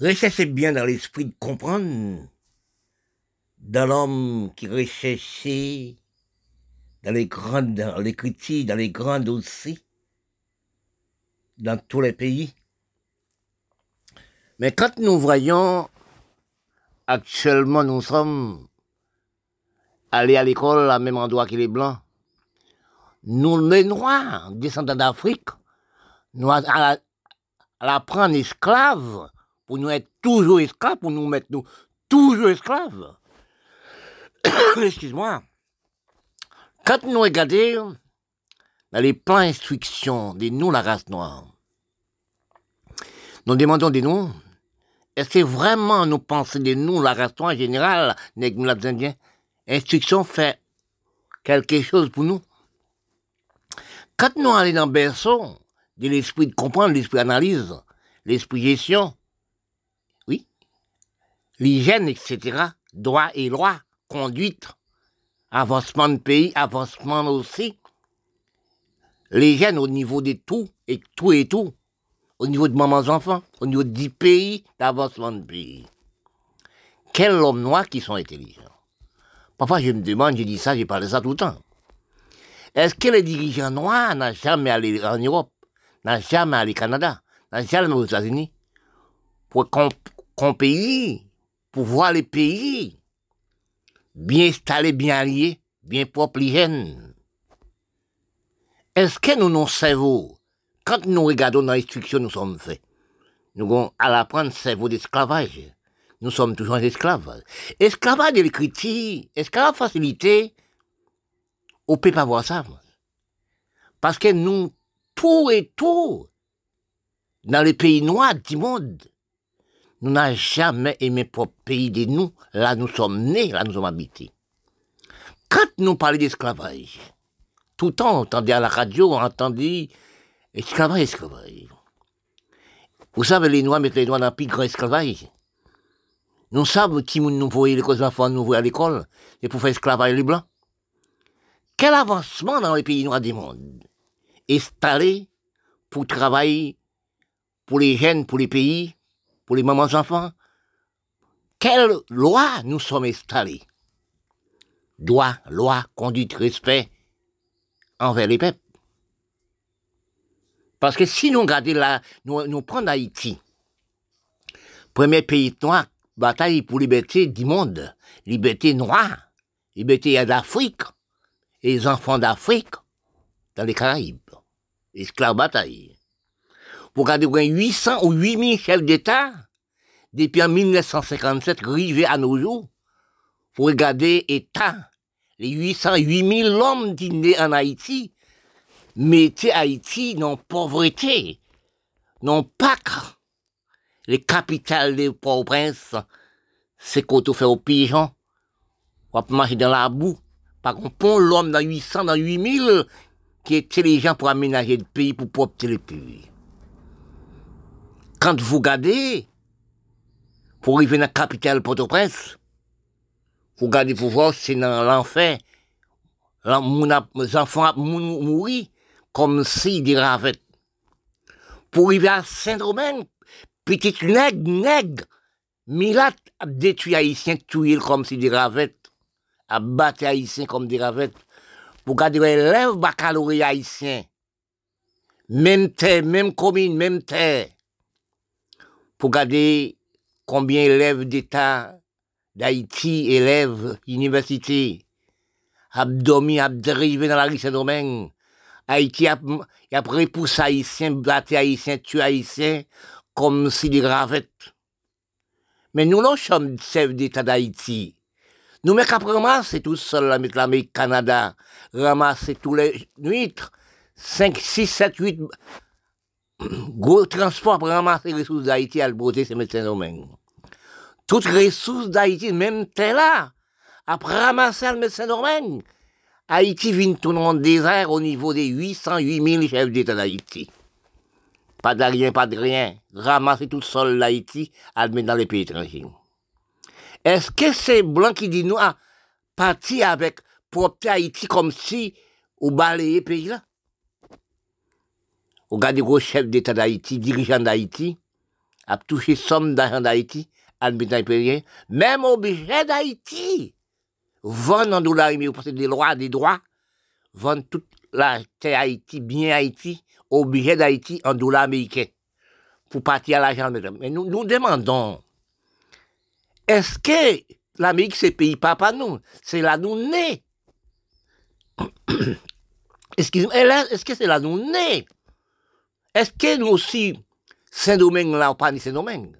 recherchez bien dans l'esprit de comprendre, dans l'homme qui recherchait dans les grandes, dans les critiques, dans les grands aussi, dans tous les pays. Mais quand nous voyons, actuellement nous sommes allés à l'école à même endroit que les Blancs, nous les Noirs, descendants d'Afrique, nous à, la prendre esclaves, pour nous être toujours esclaves, pour nous mettre nous toujours esclaves. Excuse-moi. Quand nous regardons dans les plans d'instruction des noms la race noire, nous demandons des noms. Est-ce que vraiment nous pensons des noms la race noire en général, nous les Indiens, instruction fait quelque chose pour nous? Quand nous allons dans le berceau, de l'esprit de comprendre, l'esprit d'analyse, l'esprit gestion, l'hygiène, etc., droit et loi, conduite, avancement de pays, avancement aussi. Jeunes au niveau de tout, et tout et tout, au niveau de mamans enfants, au niveau du pays, d'avancement de pays. Quels hommes noirs qui sont intelligents Parfois je me demande, je dis ça, j'ai parlé ça tout le temps. Est-ce que les dirigeants noirs n'ont jamais allé en Europe, n'ont jamais allé au Canada, n'ont jamais allé aux États-Unis pour qu'on pays, pour voir les pays bien installé, bien allié, bien propre, hygiène. Est-ce que nous, nos cerveaux, quand nous regardons dans l'instruction, nous sommes faits, nous allons à cerveau d'esclavage. Nous sommes toujours esclaves. Esclavage de l'écriture, esclavage facilité, on ne peut pas voir ça. Parce que nous, tout et tout, dans les pays noirs du monde, nous n'avons jamais aimé propre pays de nous. Là, nous sommes nés, là, nous sommes habités. Quand nous parlons d'esclavage, tout le temps, on entendait à la radio, on entendait esclavage, esclavage. Vous savez, les Noirs mettent les Noirs dans le plus grand esclavage. Nous savons qui nous voyait les enfants nous voyaient à l'école, et pour faire esclavage les Blancs. Quel avancement dans les pays noirs du monde Installé pour travailler pour les jeunes, pour les pays, pour les mamans enfants. Quelle loi nous sommes installés? Droit, loi, conduite, respect envers les peuples. Parce que si nous regardons là, nous, nous prenons Haïti, premier pays noir, bataille pour liberté du monde, liberté noire, liberté d'Afrique, et les enfants d'Afrique dans les Caraïbes, esclaves bataille. Vous regardez, 800 ou 8000 chefs d'État, depuis en 1957, arrivés à nos jours. Vous regardez État, les 800, 8000 hommes qui en Haïti, mettaient Haïti dans pauvreté, non pas les capitales des Port-au-Prince, c'est qu'on fait aux pigeons, on va marcher dans la boue. Par contre, l'homme dans 800, dans 8000, qui est intelligent pour aménager le pays, pour porter le pays. Quand vous regardez, pour arriver dans la capitale Port-au-Prince, vous regardez pour voir, c'est dans l'enfer. Les enfants mourir comme si des ravettes. Pour arriver à Saint-Domingue, petit nègre, nègre, Milat a détruit Haïtiens, tué comme si des ravettes, a battu Haïtiens comme des ravettes. Pour garder l'élève baccalauréat haïtien. Même terre, même commune, même terre pour regarder combien d'élèves d'État d'Haïti, élèves, université, a dormi, a dérivé dans la rue Saint-Domingue. Haïti a, a repoussé Haïtiens, battu Haïtiens, tué Haïtiens, comme si des gravettes. Mais nous, nous sommes chefs d'État d'Haïti. Nous, mais qu'après ramasser tout seul, la l'Amérique, Canada, ramasser tous les nuits, 5, 6, 7, 8 gros transport pour ramasser les ressources d'Haïti à le beauté, c'est médecins domaine. Toutes les ressources d'Haïti, même telle là, après ramasser le médecin domaine, Haïti vient tout le désert au niveau des 800, 8000 chefs d'État d'Haïti. Pas de rien, pas de rien. Ramasser tout seul l'Haïti, à le mettre dans les pays étrangers. Est-ce que c'est blanc qui dit nous, à partir avec, pour Haïti comme si, ou balayer pays là? Regardez gros chef d'État d'Haïti, dirigeant d'Haïti, a touché somme d'argent d'Haïti, le même au budget d'Haïti. Vendre en dollars, mais vous des droits, des droits, vendre toute la terre Haïti, bien Haïti, au budget d'Haïti en dollars américains, pour partir à l'argent. Mais nous, nous demandons, est-ce que l'Amérique, c'est pays papa nous? C'est là nous nés. Excusez-moi, est-ce que c'est là nous nés? Est-ce que nous aussi, Saint-Domingue, là, on parle de Saint-Domingue?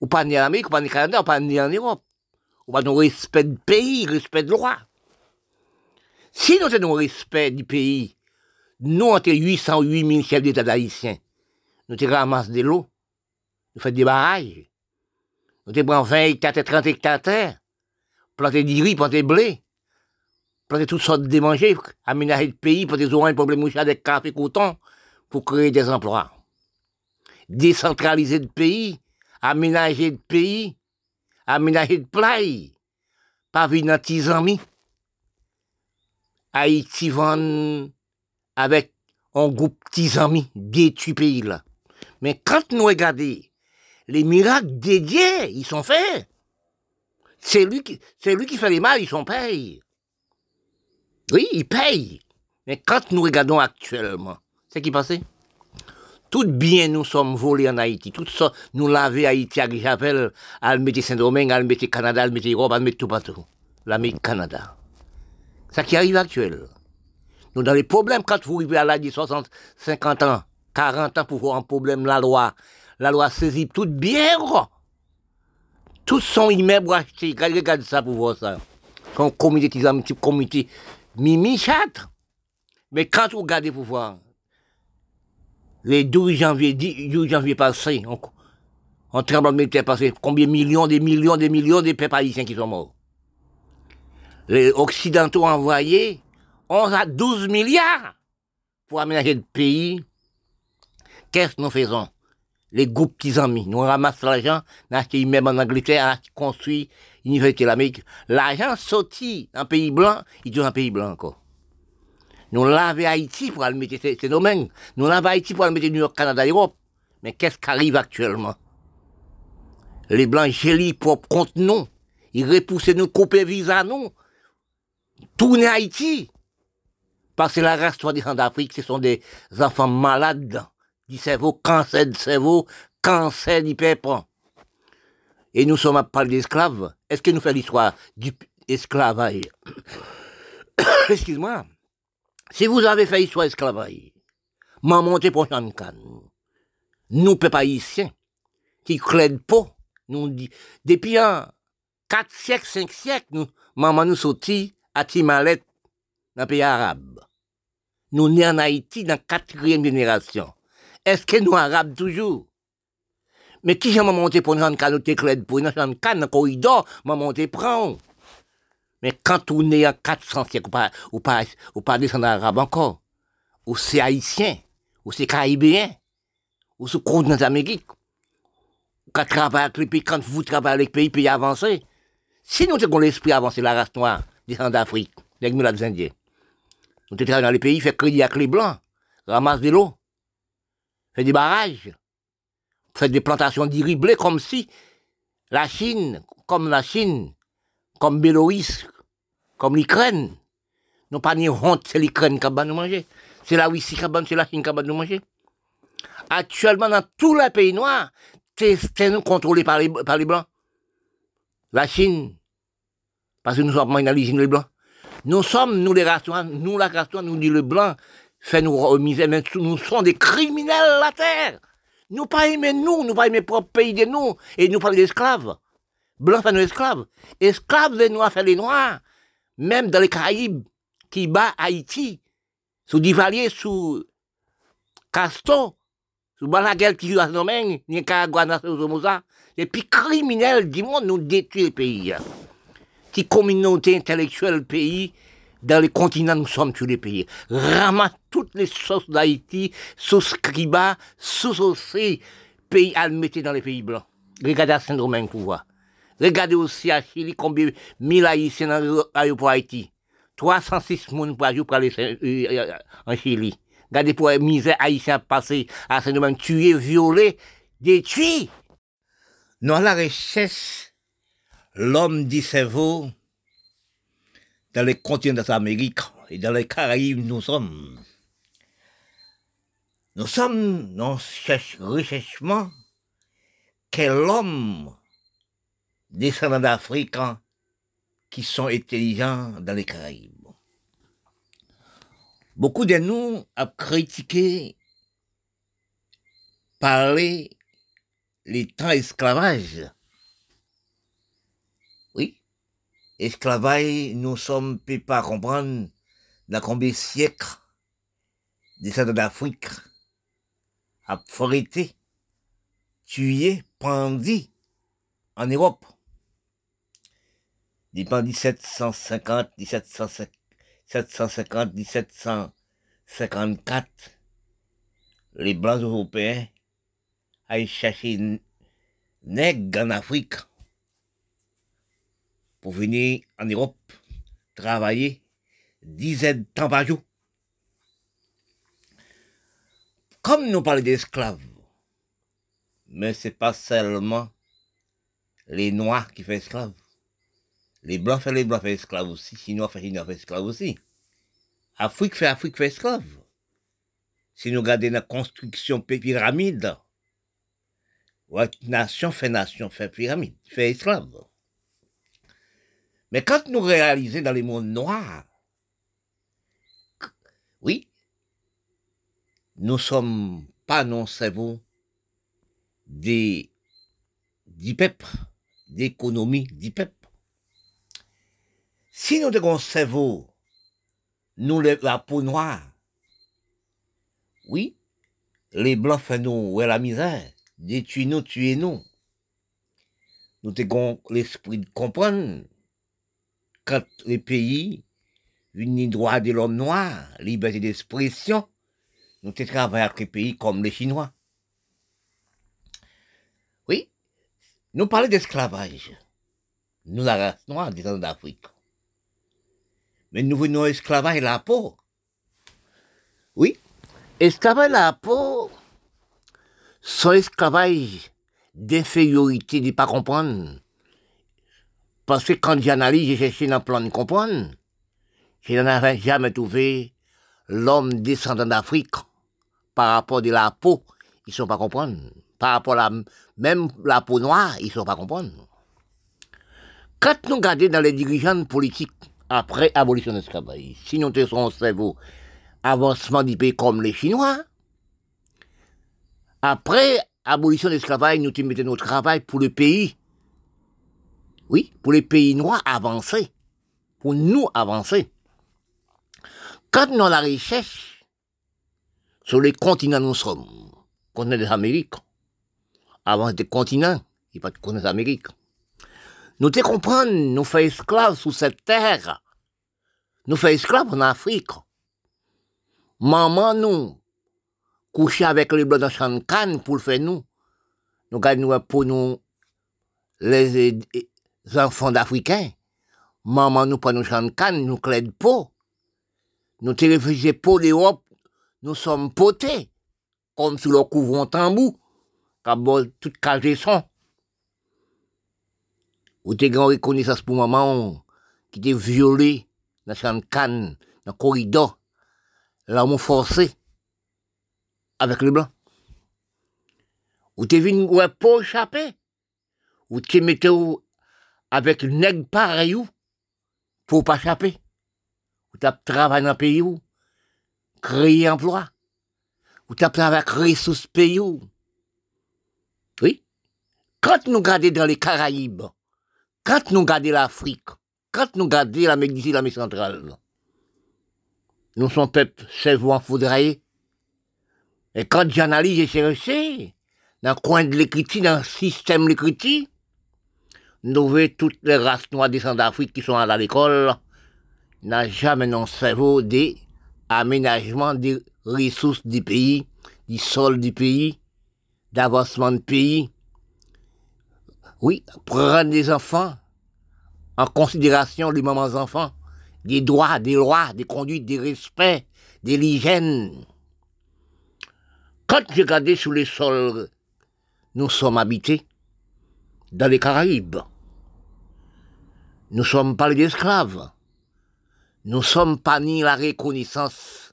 Ou pas ni en Amérique, ou pas ni au Canada, ou pas ni en Europe? Ou pas de respect du pays, respect de loi. Si nous avons respect du pays, nous, entre 800 ou 8000 chefs d'État haïtiens, nous avons ramassé de l'eau, nous faisons des barrages, nous avons 20 hectares, 30 hectares de planter du riz, planter blé, planter toutes sortes de manger, aménager le pays, pour des oranges, problèmes mouchard, des café, coton, pour créer des emplois. Décentraliser le pays, aménager le pays, aménager le play, pas vivre dans petits amis. Haïti avec un groupe petits amis détruit pays là. Mais quand nous regardons les miracles dédiés, ils sont faits. C'est lui qui, lui qui fait les mal, ils sont payés. Oui, ils payent. Mais quand nous regardons actuellement, c'est qui passe? Tout bien nous sommes volés en Haïti. Tout ça, nous laver Haïti à j'appelle à mettre Saint-Domingue, à mettre Canada, à mettre Europe, à mettre tout partout. L'Amérique Canada. Ça qui arrive actuel. Nous, dans les problèmes, quand vous arrivez à l'âge de 60, 50 ans, 40 ans pour voir un problème, la loi, la loi saisit tout bien, quoi. Tous sont immeubles achetés. Regardez ça pour voir ça. Comme comité, un petit comité, mimi chat. Mais quand vous regardez pour voir, les 12 janvier, 12 janvier passé, on, on tremblement de terre passé, combien de millions, des millions, des millions de peuples haïtiens qui sont morts? Les Occidentaux ont envoyé 11 à 12 milliards pour aménager le pays. Qu'est-ce que nous faisons? Les groupes petits amis, nous ramassons l'argent, nous achetons même en Angleterre, nous construit l'Université de l'Amérique. L'argent sorti un pays blanc, il est un pays blanc encore. Nous l'avons Haïti pour aller mettre ces domaines. Nous l'avons Haïti pour aller mettre New York, Canada, Europe. Mais qu'est-ce qui arrive actuellement? Les Blancs gelent propre contre nous. Ils repoussent nous, coupent visa nous. Tournent Haïti. Parce que la race soi-disant d'Afrique, ce sont des enfants malades du cerveau, cancer du cerveau, cancer du peuple. Et nous sommes à parler d'esclaves. Est-ce que nous faisons l'histoire du esclavage Excuse-moi. Si vous avez fait histoire esclavage, m'a monté pour Chancan. Nous, peuple haïtien, qui clède pas, nous dit, depuis un 4 siècles, 5 siècles, nous, maman nous sorti à Timalet, dans le pays arabe. Nous nés en Haïti dans la quatrième génération. Est-ce que nous arabes toujours? Mais qui j'ai monté pour nous nous clède pour nous Chancan, dans le corridor, m'a monté. Mais quand on est à 400 siècles, ou pas, ou pas, ou pas descendre arabe encore, ou c'est haïtien, ou c'est caribéen, ou c'est continent d'Amérique, quand travaille avec les pays, quand vous travaillez avec les pays, pays avancés. Si nous avons l'esprit avancé, la race noire, descend d'Afrique, les des Indiens, nous travaillons dans les pays, fait crédit avec les blancs, ramasse de l'eau, fait des barrages, fait des plantations d'irriblés comme si la Chine, comme la Chine, comme Béloïs, comme l'Ukraine. Nous pas ni honte, c'est l'Ukraine qui va nous manger. C'est la Russie qui va c'est la Chine qui va nous manger. Actuellement, dans tous les pays noirs, c'est nous contrôlés par les, par les Blancs. La Chine, parce que nous sommes dans l'usine les Blancs. Nous sommes, nous les restaurants, nous la race nous dit le Blanc, fait nous remiser, mais nous sommes des criminels la terre. Nous pas aimer nous, nous pas aimer propre pays de nous, et nous pas d'esclaves. Blancs fait nos esclaves. Esclaves les Noirs fait les Noirs même dans les Caraïbes, qui bat Haïti, sous Divalier, sous Castor, sous Balaguer qui joue ce domaine, Nicaragua, Somoza, les plus criminels du monde nous détruisent le pays. Qui communauté intellectuelle pays, dans les continents, nous sommes tous les pays. Ramasse toutes les sources d'Haïti, sous Scriba, sous aussi, pays à le mettre dans les pays blancs. Regardez à Saint-Domingue pour voir. Regardez aussi à Chili combien de mille haïtiens dans l'aéroport Haïti. 306 personnes par jour pour aller euh, en Chili. Regardez pour la misère haïtienne passer à Saint-Domingue, tuer, violer, détruit. Nous à la recherche, l'homme dit cerveau, dans les continents d'Amérique et dans les Caraïbes, nous sommes. Nous sommes dans ce recherchement quel homme descendant d'Afrique qui sont intelligents dans les Caraïbes. Beaucoup de nous ont critiqué, parler les temps esclavage. Oui, esclavage, nous sommes pas comprendre dans combien de siècles descendants d'Afrique a été tué, pendu en Europe. Depuis 1750, 1750, 750, 1754, les Blancs européens allaient chercher nègres en Afrique pour venir en Europe travailler dizaines de temps par jour. Comme nous parlons d'esclaves, mais c'est pas seulement les Noirs qui font esclaves. Les Blancs font les Blancs font esclaves aussi, Chinois font Chinois font esclaves aussi. Afrique fait Afrique fait esclaves. Si nous regardons la construction pyramide, nation fait nation fait pyramide, fait esclaves. Mais quand nous réalisons dans les mondes noirs, oui, nous sommes pas non cerveau des, du peuple, d'économie du peuple. Si nous avons un cerveau, nous la peau noire, oui, les blancs font nous ouais, la misère, détruisent-nous, tuez-nous. Nous avons l'esprit de comprendre quand les pays, une droit de l'homme noir, liberté d'expression, nous travaillons avec les pays comme les Chinois. Oui, nous parlons d'esclavage. Nous, la race noire, disons d'Afrique. Mais nous venons esclavage la peau. Oui, esclavage la peau, son esclavage d'infériorité, de ne pas comprendre. Parce que quand j'analyse, j'ai cherché un plan de comprendre. Je n'avais jamais trouvé l'homme descendant d'Afrique par rapport de la peau, ils ne sont pas comprendre. Par rapport à la, même la peau noire, ils ne sont pas comprendre. Quand nous regardons dans les dirigeants politiques, après abolition de l'esclavage, si nous avons cerveau avancement du pays comme les Chinois, après abolition de l'esclavage, nous mettons notre travail pour le pays. Oui, pour les pays noirs avancer. Pour nous avancer. Quand nous avons la recherche sur les continents nous sommes, continent des Amériques, avant des continents, il n'y a pas de continent d'Amérique. Nous te comprenons, nous faisons esclaves sur cette terre. Nous faisons esclaves en Afrique. Maman nous, coucher avec les blancs dans champ pour le faire nous. Nous gagnons pour nous les enfants d'Africains. Maman nous prend nos champ nous clés de peau. Nous te réfugiés pour l'Europe, nous sommes potés, comme si le couvre en tambour, comme tout cagé son. Ou t'es grand reconnaissance pour maman qui t'est violé dans la canne, dans le corridor, l'amour forcé avec les blancs. Ou t'es venu pour échapper. Ou t'es metté avec le nègre pareil pour pas échapper. Ou t'as travaillé dans le pays où, créer emploi. Ou t'as travaillé créer sous ce pays. Oui? Quand nous regardons dans les Caraïbes, quand nous regardons l'Afrique, quand nous regardons l'Amérique du l'Amérique centrale, nous sommes peuple en foudraillé. Et quand j'analyse et cherche, dans le coin de l'écriture, dans le système de l'écriture, nous voyons toutes les races noires descendant d'Afrique qui sont à l'école, n'a jamais dans le cerveau des aménagements des ressources du pays, du sol du pays, d'avancement du pays, oui, prendre des enfants en considération, les mamans enfants, des droits, des lois, des conduites, des respects, des l'hygiène. Quand j'ai regardé sur les sols nous sommes habités dans les Caraïbes. Nous sommes pas les esclaves. Nous sommes pas ni la reconnaissance.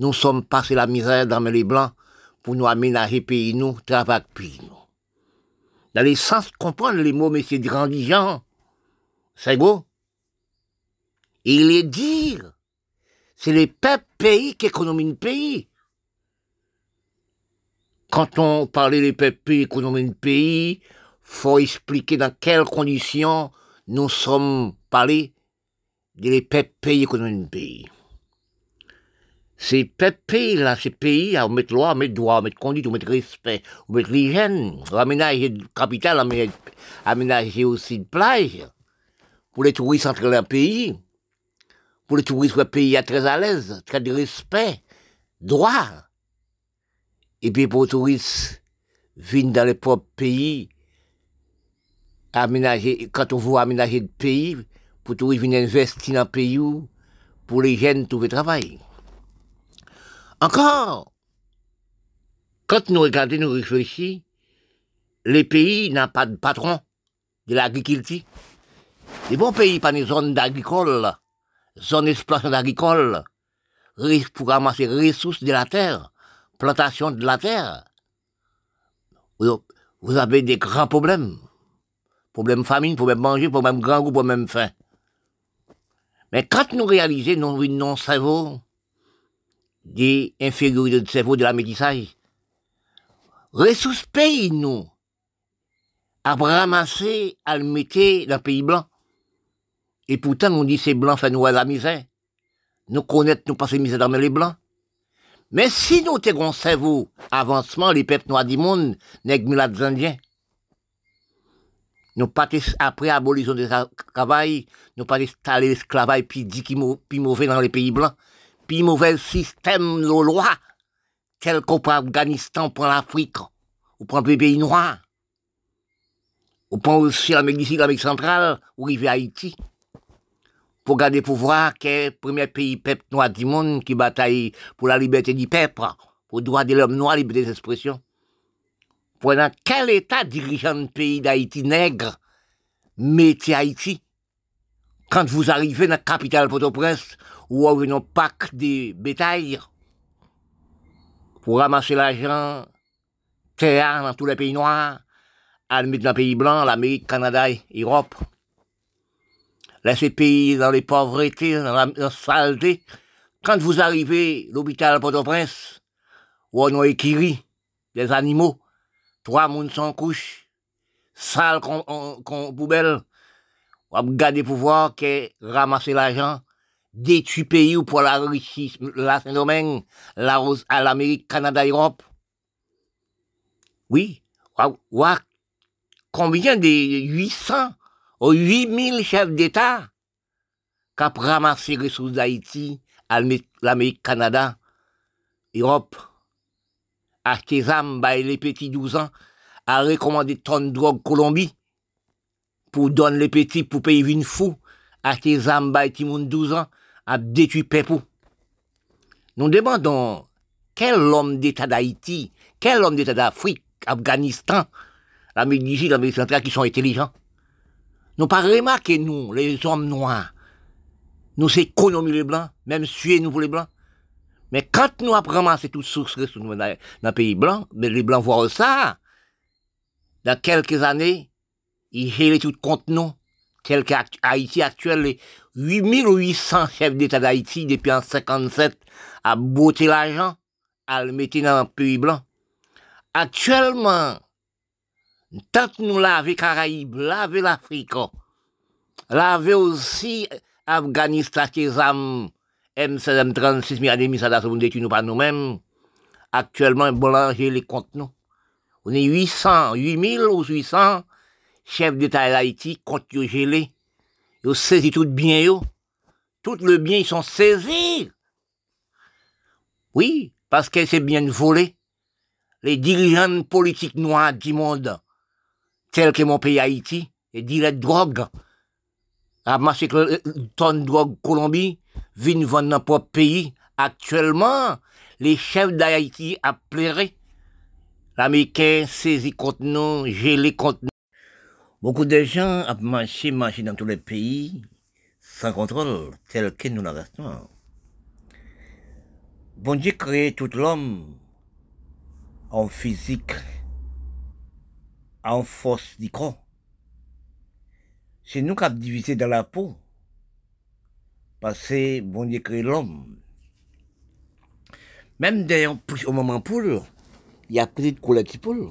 Nous sommes passés la misère dans les blancs pour nous aménager pays nous, travailler pays nous. Dans les sens comprendre les mots, messieurs gens, c'est beau. Il les dire, c'est les peuples pays qui économisent le pays. Quand on parlait des peuples pays économisent le pays, faut expliquer dans quelles conditions nous sommes parlés des peuples pays économisent le pays. Ces pays là, ces pays, à mettre loi, à mettre droit, à mettre conduite, à mettre respect, à mettre l'hygiène, à aménager le capital, à aménager aussi de plage, pour les touristes entrer dans le pays, pour les touristes, le pays est très à l'aise, très de respect, droit. Et puis pour les touristes, viennent dans les propres pays, aménager, quand on veut aménager le pays, pour les touristes viennent investir dans le pays, pour les jeunes trouver travail. Encore, quand nous regardons, nous réfléchissons, les pays n'ont pas de patron de l'agriculture. Les bons pays, pas des zones d'agricole, zones d'exploitation agricole, pour ramasser les ressources de la terre, plantation de la terre. Vous avez des grands problèmes. Problème famine, problème manger, problème grand goût, problème faim. Mais quand nous réalisons, nous, non cerveau, des infériorités de cerveau de la métissage. Ressources pays, nous, à ramasser, à le mettre dans le pays blanc. Et pourtant, on dit c'est blanc fait nous la misère. Nous connaître, nous passer misère dans les blancs. Mais si nous avons cerveau, avancement, les peuples noirs du monde, nèg des indiens. Nous pas après abolition des travail, nous pas installer l'esclavage puis dit qui mauvais dans les pays blancs puis mauvais système de loi, tel qu'on prend Afghanistan, pour l'Afrique, ou prend les pays noirs, ou prend aussi l'Amérique du l'Amérique centrale, ou rive Haïti, pour garder pouvoir que le premier pays peuple noir du monde qui bataille pour la liberté du peuple, pour le droit de l'homme noir, la liberté d'expression. Pendant quel état dirigeant le pays d'Haïti nègre mettez Haïti? Quand vous arrivez dans la capitale Port-au-Prince, ou avec un pack de bétail pour ramasser l'argent, terre dans tous les pays noirs, à dans les pays blancs, l'Amérique, Canada et l'Europe. Laissez pays dans les pauvretés, dans la, saleté. Quand vous arrivez à l'hôpital Port-au-Prince, où on a écrit des animaux, trois mouns sans couche, sale comme poubelle, on a gardé pouvoir que ramasser l'argent, détruit pays ou pour la Russie, la Saint-Domingue, la, à l'Amérique, Canada, Europe? Oui, combien de 800 ou 8000 chefs d'État qui ont ramassé les ressources d'Haïti, l'Amérique, Canada, Europe, acheté armes, les petits 12 ans, a recommandé tonnes drogue Colombie, pour donner les petits, pour payer une fou, acheté armes, les 12 ans, a détruit Pepou. Nous demandons quel homme d'État d'Haïti, quel homme d'État d'Afrique, Afghanistan, l'Amérique Sud, l'Amérique centrale qui sont intelligents. Nous pas remarqué, nous, les hommes noirs, nous économisons les blancs, même suer nous pour les blancs. Mais quand nous apprenons ces toutes sources dans, dans le pays blanc, mais les blancs voient ça, dans quelques années, ils gèrent tout contre nous, tel qu'Haïti actuel, les 8800 chefs d'État d'Haïti depuis en 57 à botter l'argent, à le mettre dans un pays blanc. Actuellement, tant nous l'avons Caraïbes, l'avons l'Afrique, l'avons aussi Afghanistan, âmes M16, M36, mais à des mises nous pas nous-mêmes. Actuellement, les comptes. On est 800, 8000 ou 800 chef d'État d'Haïti, compte yo gelé, yo saisi tout bien. Tout le bien, ils sont saisis. Oui, parce que c'est bien volé. Les dirigeants politiques noirs du monde, tels que mon pays Haïti, les dirigeants de drogue, ramasser tonnes de drogue Colombie, viennent vendre dans notre pays. Actuellement, les chefs d'Haïti a pleuré L'Américain saisit contre nous, gelé contre. Beaucoup de gens ont marché, marché dans tous les pays, sans contrôle, tel que nous la Bon Dieu crée tout l'homme en physique, en force du corps. C'est nous qui avons divisé dans la peau. Parce que bon Dieu crée l'homme. Même d'ailleurs, au moment poule, il y a plus de couleurs qui poule.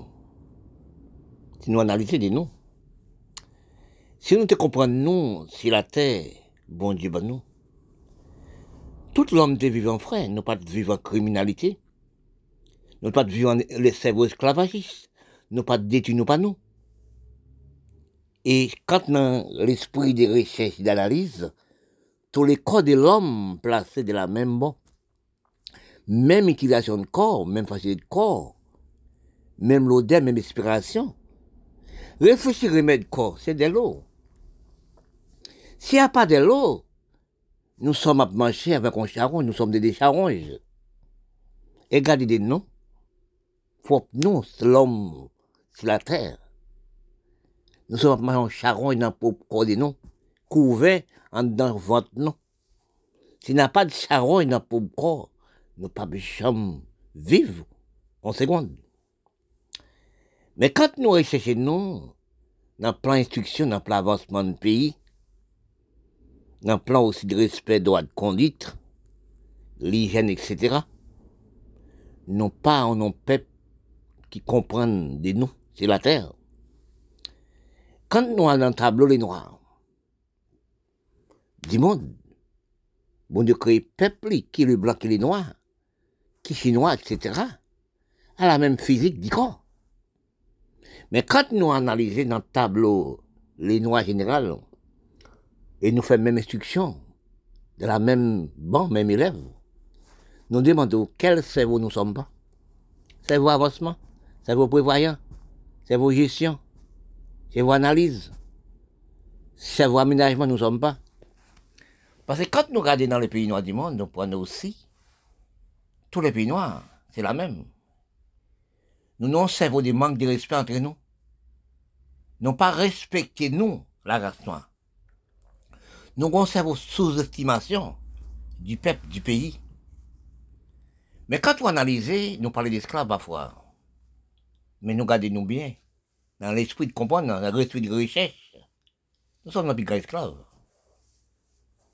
Des noms. Si nous te comprenons, si la terre, bon Dieu, ben nous. Tout l'homme vivre en frère, nous pas de vivre en criminalité. Nous pas de vivre en les cerveaux esclavagistes. Nous pas de détruire pas nous. Et quand dans l'esprit de recherche et d'analyse, tous les corps de l'homme placés de la même bon, même utilisation de corps, même facilité de corps, même l'odeur, même inspiration. Réfléchir remède corps, c'est de l'eau. S'il n'y a pas de l'eau, nous sommes à manger avec un charron, nous sommes des charonges. Et des noms. Faut nous, l'homme sur la terre. Nous sommes à manger un charron dans le corps de nous, couvert en dans votre nom. S'il n'y a pas de charron dans le corps, nous pas vivre en seconde. Mais quand nous recherchons nous, dans le plan d'instruction, dans le plan d'avancement du pays, le plan aussi de respect droit de conduite, l'hygiène, etc., non pas un peuple qui comprennent des noms, c'est la terre. Quand nous avons un tableau les noirs, du monde, bon Dieu crée peuple qui le blanc, qui est le noir, qui chinois, etc., à la même physique du corps. Mais quand nous analysons dans le tableau les noirs générales, et nous faisons même instruction, de la même banque, même élève, nous demandons quel cerveau nous sommes pas? Cerveau avancement, cerveau prévoyant, cerveau gestion, cerveau analyse, cerveau aménagement, nous sommes pas. Parce que quand nous regardons dans les pays noirs du monde, nous prenons aussi tous les pays noirs, c'est la même. Nous n'avons cerveau des manques de respect entre nous. Nous pas respecté nous, la race noire. Nous avons cerveau sous-estimation du peuple, du pays. Mais quand on analyse, nous parlons d'esclaves parfois. Mais nous gardons nous bien. Dans l'esprit de comprendre, dans l'esprit de recherche. Nous sommes un plus esclaves.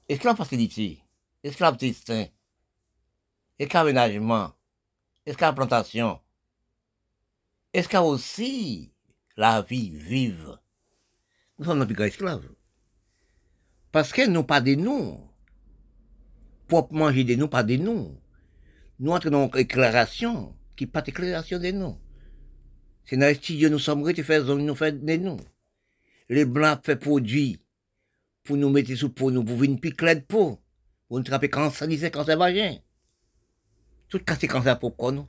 Esclaves facilité. Esclaves destin. Esclaves aménagement. Esclaves plantation a aussi la vie vive Nous sommes plus esclaves. Parce que nous pas des noms. Pour manger des noms, pas des noms. Nous entrons dans une éclairation qui pas déclaration des noms. C'est dans le studio nous sommes qui faisons nous fait des noms. Les blancs fait produits pour nous mettre sous peau, nous pour une piquette de peau, pour nous trapper cancer, cancer vagin. Tout cas, c'est cancer nous.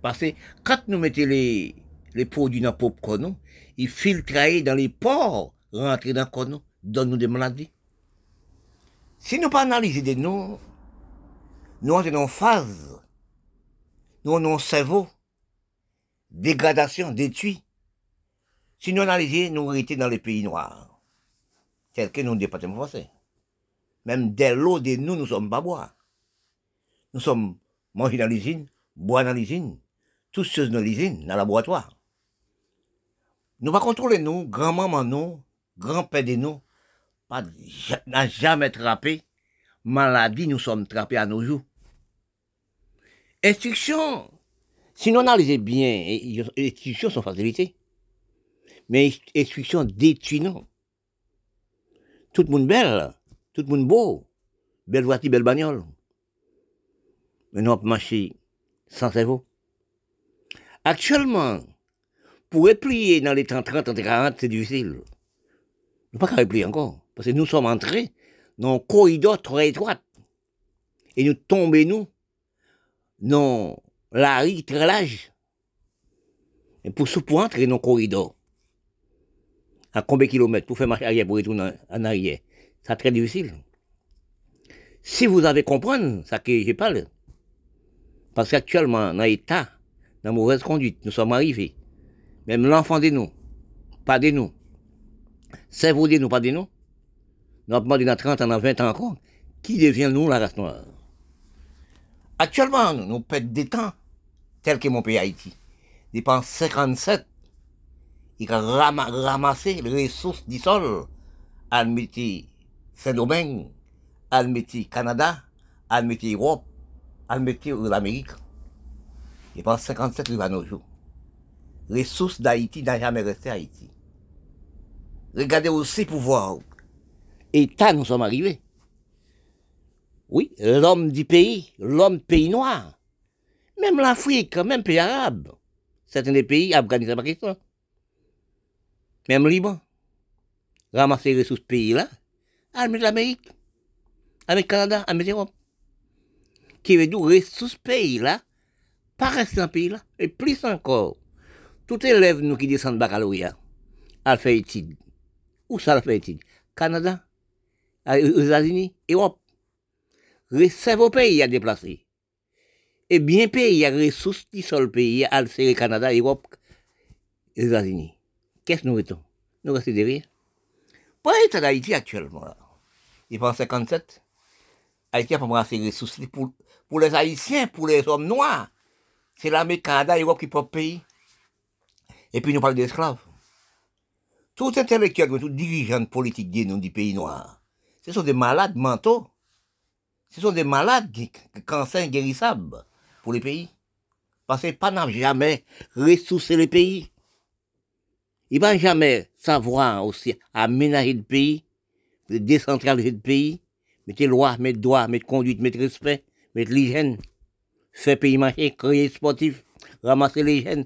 Parce que quand nous mettons les, les produits dans popcorn, ils filtrent dans les pores, rentrent dans le corps, donnent nous des maladies. Si nous pas analyser des noms, nous sommes en phase. Nous avons un cerveau. Dégradation, détruit. Si nous analysons, nous étions dans les pays noirs. Tel que nous département français. Même dès l'eau de nous, nous sommes pas bois. Nous sommes manger dans l'usine, boire dans l'usine, tous ceux dans l'usine, dans le laboratoire. Nous va contrôler nous, grand-maman nous, grand-père de nous, n'a jamais trappé. Maladie, nous sommes trappés à nos jours. Instruction, si nous analysons bien, instruction sont facilité. Mais instruction détruit non. Tout le monde belle, tout le monde beau, belle voiture, belle bagnole. Mais nous marché sans cerveau. Actuellement, pour replier dans les temps 30, 30, 40, c'est difficile. Nous pas qu'à replier encore. Parce que nous sommes entrés dans un corridor très étroit. Et nous tombons, nous, dans la rue très large. Et pour, entrer dans le corridor, à combien de kilomètres pour faire marcher arrière pour retourner en arrière, c'est très difficile. Si vous avez compris ça que je parle, parce qu'actuellement, dans l'état dans mauvaise conduite. Nous sommes arrivés. Même l'enfant de nous, pas de nous. Cerveau de nous, pas de nous. Nous avons demandé dans 30 ans, dans 20 ans encore, qui devient nous la race noire? Actuellement, nous, nous pète des temps, tel que mon pays Haïti. Depuis 57, il a ramassé les ressources du sol, à Saint-Domingue, à Canada, à Europe, à l'Amérique. Depuis 57, il va nos ressources d'Haïti n'ont jamais resté à Haïti. Regardez aussi pour voir. État, nous sommes arrivés. Oui, l'homme du pays, l'homme pays noir. Même l'Afrique, même pays arabe. Certains des pays, Afghanistan, Pakistan. Même Liban. Ramasser les ressources pays-là, avec l'Amérique, avec le Canada, avec l'Europe. Qui veut dire ressources pays-là, pas rester dans pays-là. Et plus encore, tout élève nous qui descendent baccalauréat, a fait études. Où ça a fait Canada, aux États-Unis, Europe au pays à déplacer. Et bien pays a ressources qui sont le pays, à le Canada, Europe, les États-Unis. Qu'est-ce que nous mettons? Nous restons derrière. Pour l'État d'Haïti actuellement, il pense 57, Haïti a assez de ressources pour, les Haïtiens, pour les hommes noirs. C'est l'armée Canada, Europe qui porte pays. Et puis nous parlons d'esclaves. Tout intellectuel, tout dirigeant politique du pays noir, ce sont des malades mentaux. Ce sont des malades qui, cancer guérissables pour les pays. Parce que pas n'a jamais ressourcé les pays. Il va jamais savoir aussi aménager le pays, décentraliser le pays, mettre loi, mettre droit, mettre conduite, mettre respect, mettre l'hygiène, faire pays marcher, créer sportif, ramasser les jeunes.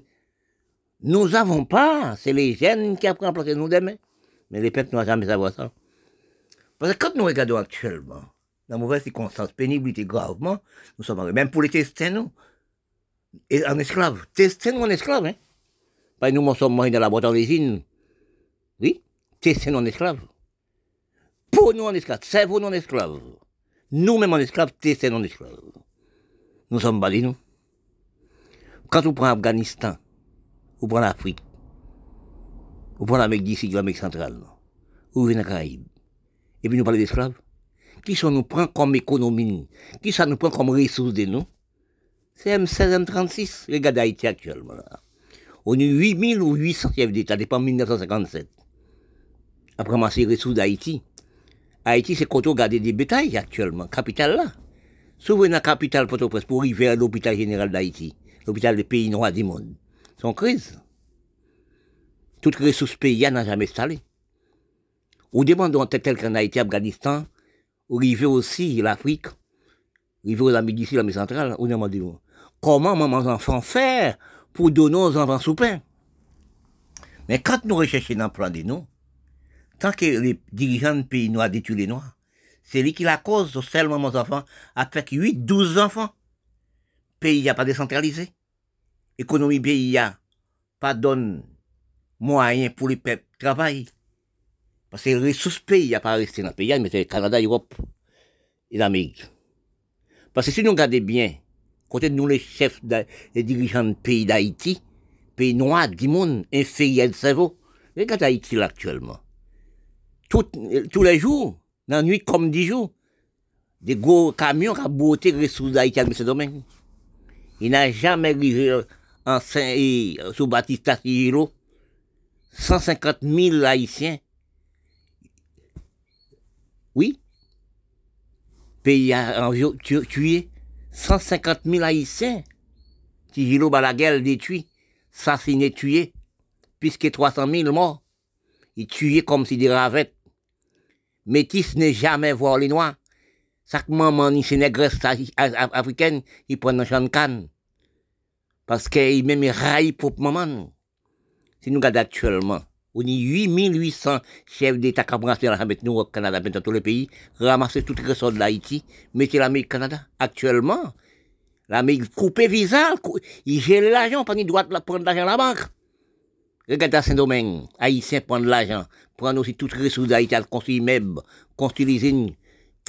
Nous n'avons pas, c'est les jeunes qui apprennent à placer nous demain. Mais les peuples n'ont jamais savoir ça. Parce que quand nous regardons actuellement, dans mauvaise circonstance, pénibilité gravement, nous sommes. Même pour les testins, nous, et en esclave. Testins, nous en esclave, hein. Pas nous, nous sommes morts dans la boîte d'origine. Oui, testins, nous en esclave. Pour nous en esclave, cerveau, nous en esclave. Nous-mêmes en esclave, testins, nous en esclave. Nous sommes balis, nous. Quand on prend Afghanistan, on prend l'Afrique, on prend l'Amérique d'ici, l'Amérique centrale, ou vient la Caraïbe, et puis nous parlons d'esclaves qui ça nous prend comme économie, qui ça nous prend comme ressource de nous, c'est M16, M36, les gars d'Haïti actuellement. On a 8000 ou 800 chefs d'État depuis 1957. Après, ma ressources d'Haïti. Haïti, c'est quand on regarde des bétails actuellement, capitale là. Souvent, la capitale Port-au-Prince pour arriver à l'hôpital général d'Haïti, l'hôpital des pays noirs du monde. C'est en crise. Toutes les ressources pays n'a jamais installé. Ou demandons tel qu'en Haïti, Afghanistan, arrivé aussi l'Afrique, arrivé aux Amériques d'ici, l'Amérique centrale, on a dit, comment maman enfants faire pour donner aux enfants sous pain? Mais quand nous recherchons dans plan de nous, tant que les dirigeants de pays noirs détruisent les noirs, c'est lui qui la cause, seulement mon enfant, avec 8, 12 enfants. Pays n'a pas décentralisé. Économie pays a pas donne moyens pour les peuples travailler. Parce que les ressources pays a pas resté dans le pays, mais c'est le Canada, l'Europe et l'Amérique. Parce que si nous regardons bien, côté de nous les chefs, les dirigeants de pays d'Haïti, pays noirs du monde, inférieur de cerveau, regardez Haïti là actuellement. tous les jours, dans la nuit comme dix jours, des gros camions qui ont beauté les ressources d'Haïti dans ce domaine. Il n'a jamais arrivé en Saint, sous Baptiste Sigilo, 150 000 Haïtiens oui. Pays a tué 150 000 Haïtiens. Tigilo Balaguel détruit, assassiné, tué, puisque 300 000 morts. Il tuait comme si des ravettes. Métis n'est jamais voir les Noirs. Chaque maman, ni négresse africaine, il prend un champ de canne. Parce qu'il même raille pour maman. Si nous regardons actuellement, on a 8800 chefs d'État qui ont nous au Canada, dans tous les pays, ramasser toutes les ressources de l'Haïti, mettez l'Amérique Canada. Actuellement, l'Amérique coupe visa, il gèle l'argent, pas ni droit de prendre l'argent à la banque. Regardez à Saint-Domingue, Haïtiens prennent l'argent, prennent aussi toutes les ressources d'Haïti, construire meubles, construire usines,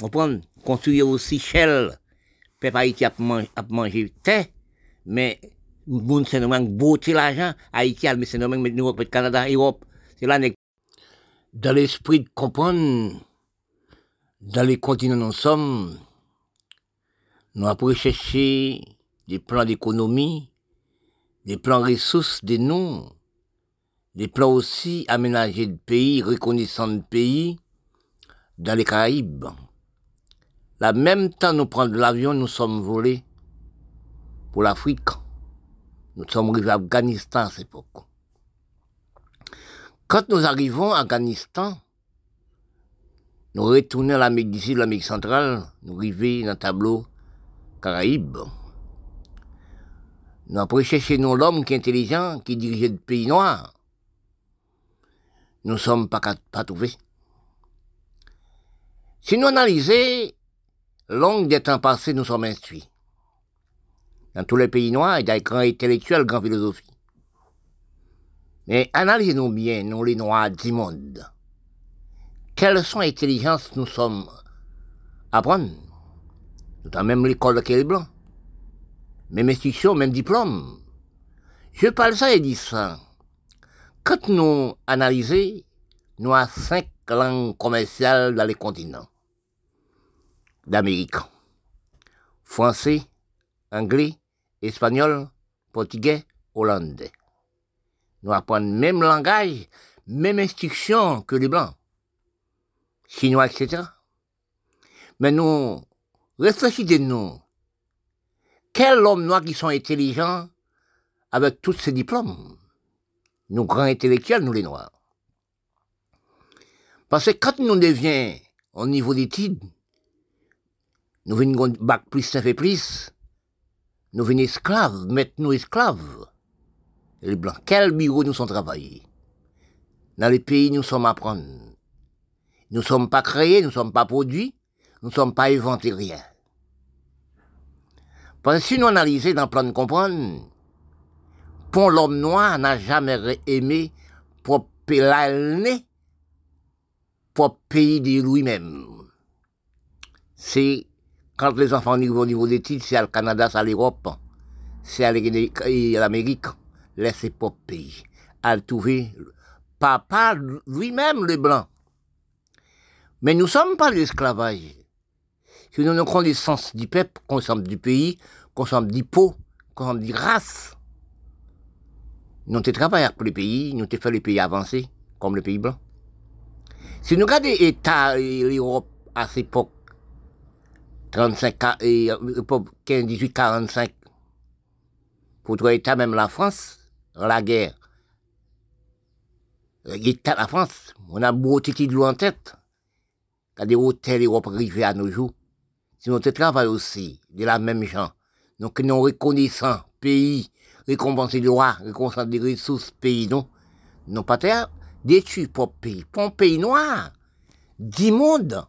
on construire aussi Shell. Peuple Haïti a mangé thé, mais Moun Saint-Domingue, beauté l'argent, Haïti, Alme Saint-Domingue, Europe, Canada, Europe. C'est là, dans l'esprit de comprendre, dans les continents nous sommes, nous avons chercher des plans d'économie, des plans ressources de nous, des plans aussi aménagés de pays, reconnaissants de pays, dans les Caraïbes. La même temps, nous prenons l'avion, nous sommes volés pour l'Afrique. Nous sommes arrivés à Afghanistan à cette époque. Quand nous arrivons à Afghanistan, nous retournons à l'Amérique du Sud, l'Amérique centrale, nous arrivons dans le tableau Caraïbes. Nous avons cherché nous l'homme qui est intelligent, qui dirige le pays noir. Nous ne sommes pas, pas trouvés. Si nous analysons, longue des temps passés, nous sommes instruits. Dans tous les pays noirs, il y a des grands intellectuels, grands philosophies. Mais analysez-nous bien, nous les noirs du monde. Quelles sont intelligences nous sommes à prendre? Nous avons même l'école qui est blanc. Même institution, même diplôme. Je parle ça et dis ça. Quand nous analysons, nous avons cinq langues commerciales dans les continents d'Amérique. Français, anglais, espagnol, portugais, hollandais. Nous apprenons même langage, même instruction que les blancs. Chinois, etc. Mais nous, réfléchissez-nous. Quel homme noir qui sont intelligents avec tous ces diplômes? Nous, grands intellectuels, nous les noirs. Parce que quand nous devions au niveau d'études, nous venons bac plus, ça fait plus, nous venons esclaves, nous esclaves. Les blancs, quel bureau nous sommes travaillés? Dans les pays, nous sommes à prendre. Nous ne sommes pas créés, nous ne sommes pas produits, nous ne sommes pas inventés rien. Parce que si nous analysons dans le plan de comprendre, pour l'homme noir n'a jamais aimé pour l'année, pour pays de lui-même. C'est quand les enfants au niveau des titres, c'est à Canada, c'est à l'Europe, c'est à l'Amérique, laissez pas pays. À trouver papa lui-même le blanc. Mais nous sommes pas l'esclavage. Si nous avons le sens du peuple, qu'on sommes du pays, qu'on sommes du pot, qu'on sommes du race. Nous avons travaillé pour les pays, nous avons fait les pays avancés, comme le pays blanc. Si nous regardons l'État et l'Europe à cette époque, 35, et, 15, 18, 45, pour trois États, même la France, la guerre, l'État, la France, on a beau de l'eau en tête, quand des hôtels Europe arrivés à nos jours, si nous travaillons aussi de la même genre, donc nous reconnaissons pays, récompenser le roi, récompenser des ressources pays, non, non pas terre, détruire pour pays, pour pays noir, du monde,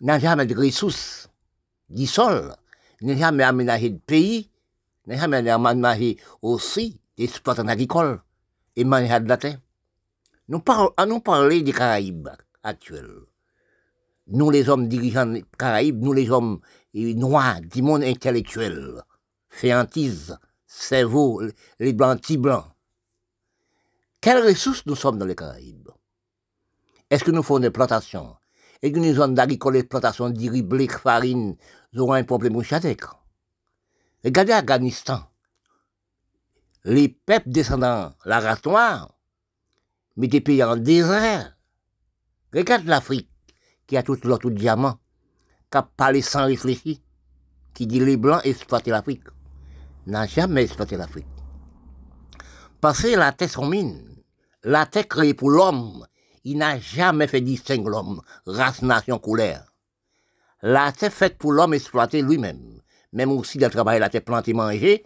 n'a jamais de ressources, du sol, jamais aménagé de pays, n'a jamais aménagé aussi des exploitants agricoles et manger de la terre. Nous parlons, parler des Caraïbes actuels nous les hommes dirigeants des Caraïbes, nous les hommes noirs du monde intellectuel, féantise, cerveau, les blancs, petits blancs. Quelles ressources nous sommes dans les Caraïbes? Est-ce que nous faisons des plantations? Est-ce que nous avons d'agricole des plantations de farine, nous avons un problème au Regardez Afghanistan. Les peuples descendants, la race noire, mais des pays en désert. Regarde l'Afrique qui a tout l'autre diamant, qui a parlé sans réfléchir, qui dit les Blancs exploiter l'Afrique. N'a jamais exploité l'Afrique. Parce que la terre son mine, la terre créée pour l'homme, il n'a jamais fait distinguer l'homme, race, nation, couleur. La terre faite pour l'homme exploiter lui-même, même aussi de travailler la terre planter, manger,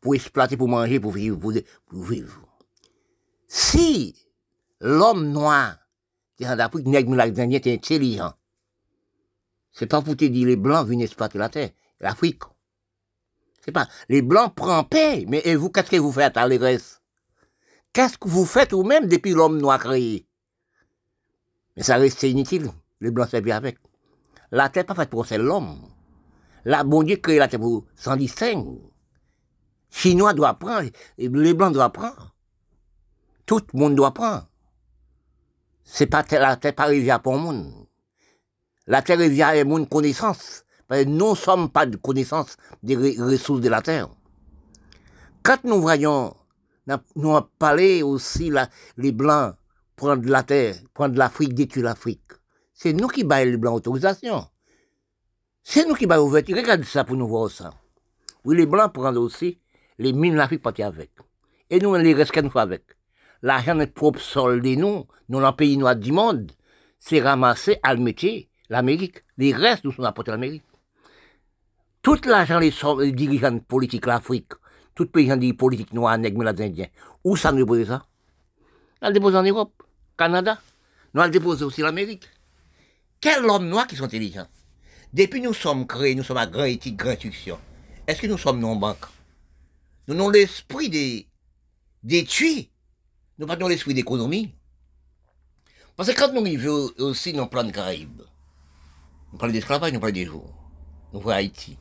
pour exploiter, pour manger, pour vivre, pour vivre. Si l'homme noir en Afrique, nègre est intelligent. C'est pas pour te dire les blancs viennent exploiter la terre, l'Afrique. C'est pas, les blancs prennent paix, mais et vous, qu'est-ce que vous faites à l'Egresse? Qu'est-ce que vous faites vous-même depuis l'homme noir créé? Mais ça reste inutile, les blancs bien avec. La terre pas faite pour c'est l'homme. La bon Dieu crée la terre pour s'en distingue. Chinois doivent prendre, les Blancs doivent prendre. Tout le monde doit prendre. C'est pas la terre pas rivière pour le monde. La terre rivière est mon connaissance. Parce que nous ne sommes pas de connaissance des ressources de la terre. Quand nous voyons, nous avons parlé aussi les Blancs prendre la terre, prendre l'Afrique, détruire l'Afrique. C'est nous qui baillons les Blancs autorisation. C'est nous qui baillons ouverture. Regardez ça pour nous voir ça. Oui, les Blancs prennent aussi les mines de l'Afrique partir avec. Et nous, les restes qu'on fait avec. L'argent est propre sol de nous, dans le pays noir du monde, c'est ramassé à le l'Amérique. Les restes nous sont apportés à l'Amérique. Tout l'argent, les, les dirigeants politiques, l'Afrique, tout pays politique noir, nègre, les Indiens, où ça nous dépose ça? On le dépose en Europe, Canada. Nous le dépose aussi l'Amérique. Quel homme noir qui sont intelligents? Depuis nous sommes créés, nous sommes à grande éthique, grande. Est-ce que nous sommes non banques? Nous avons l'esprit des, des tués. Nous pas l'esprit d'économie. Parce que quand nous arrivons aussi dans le plan de Caraïbes, nous parlons d'esclavage, nous parlons des jours. Nous voyons Haïti.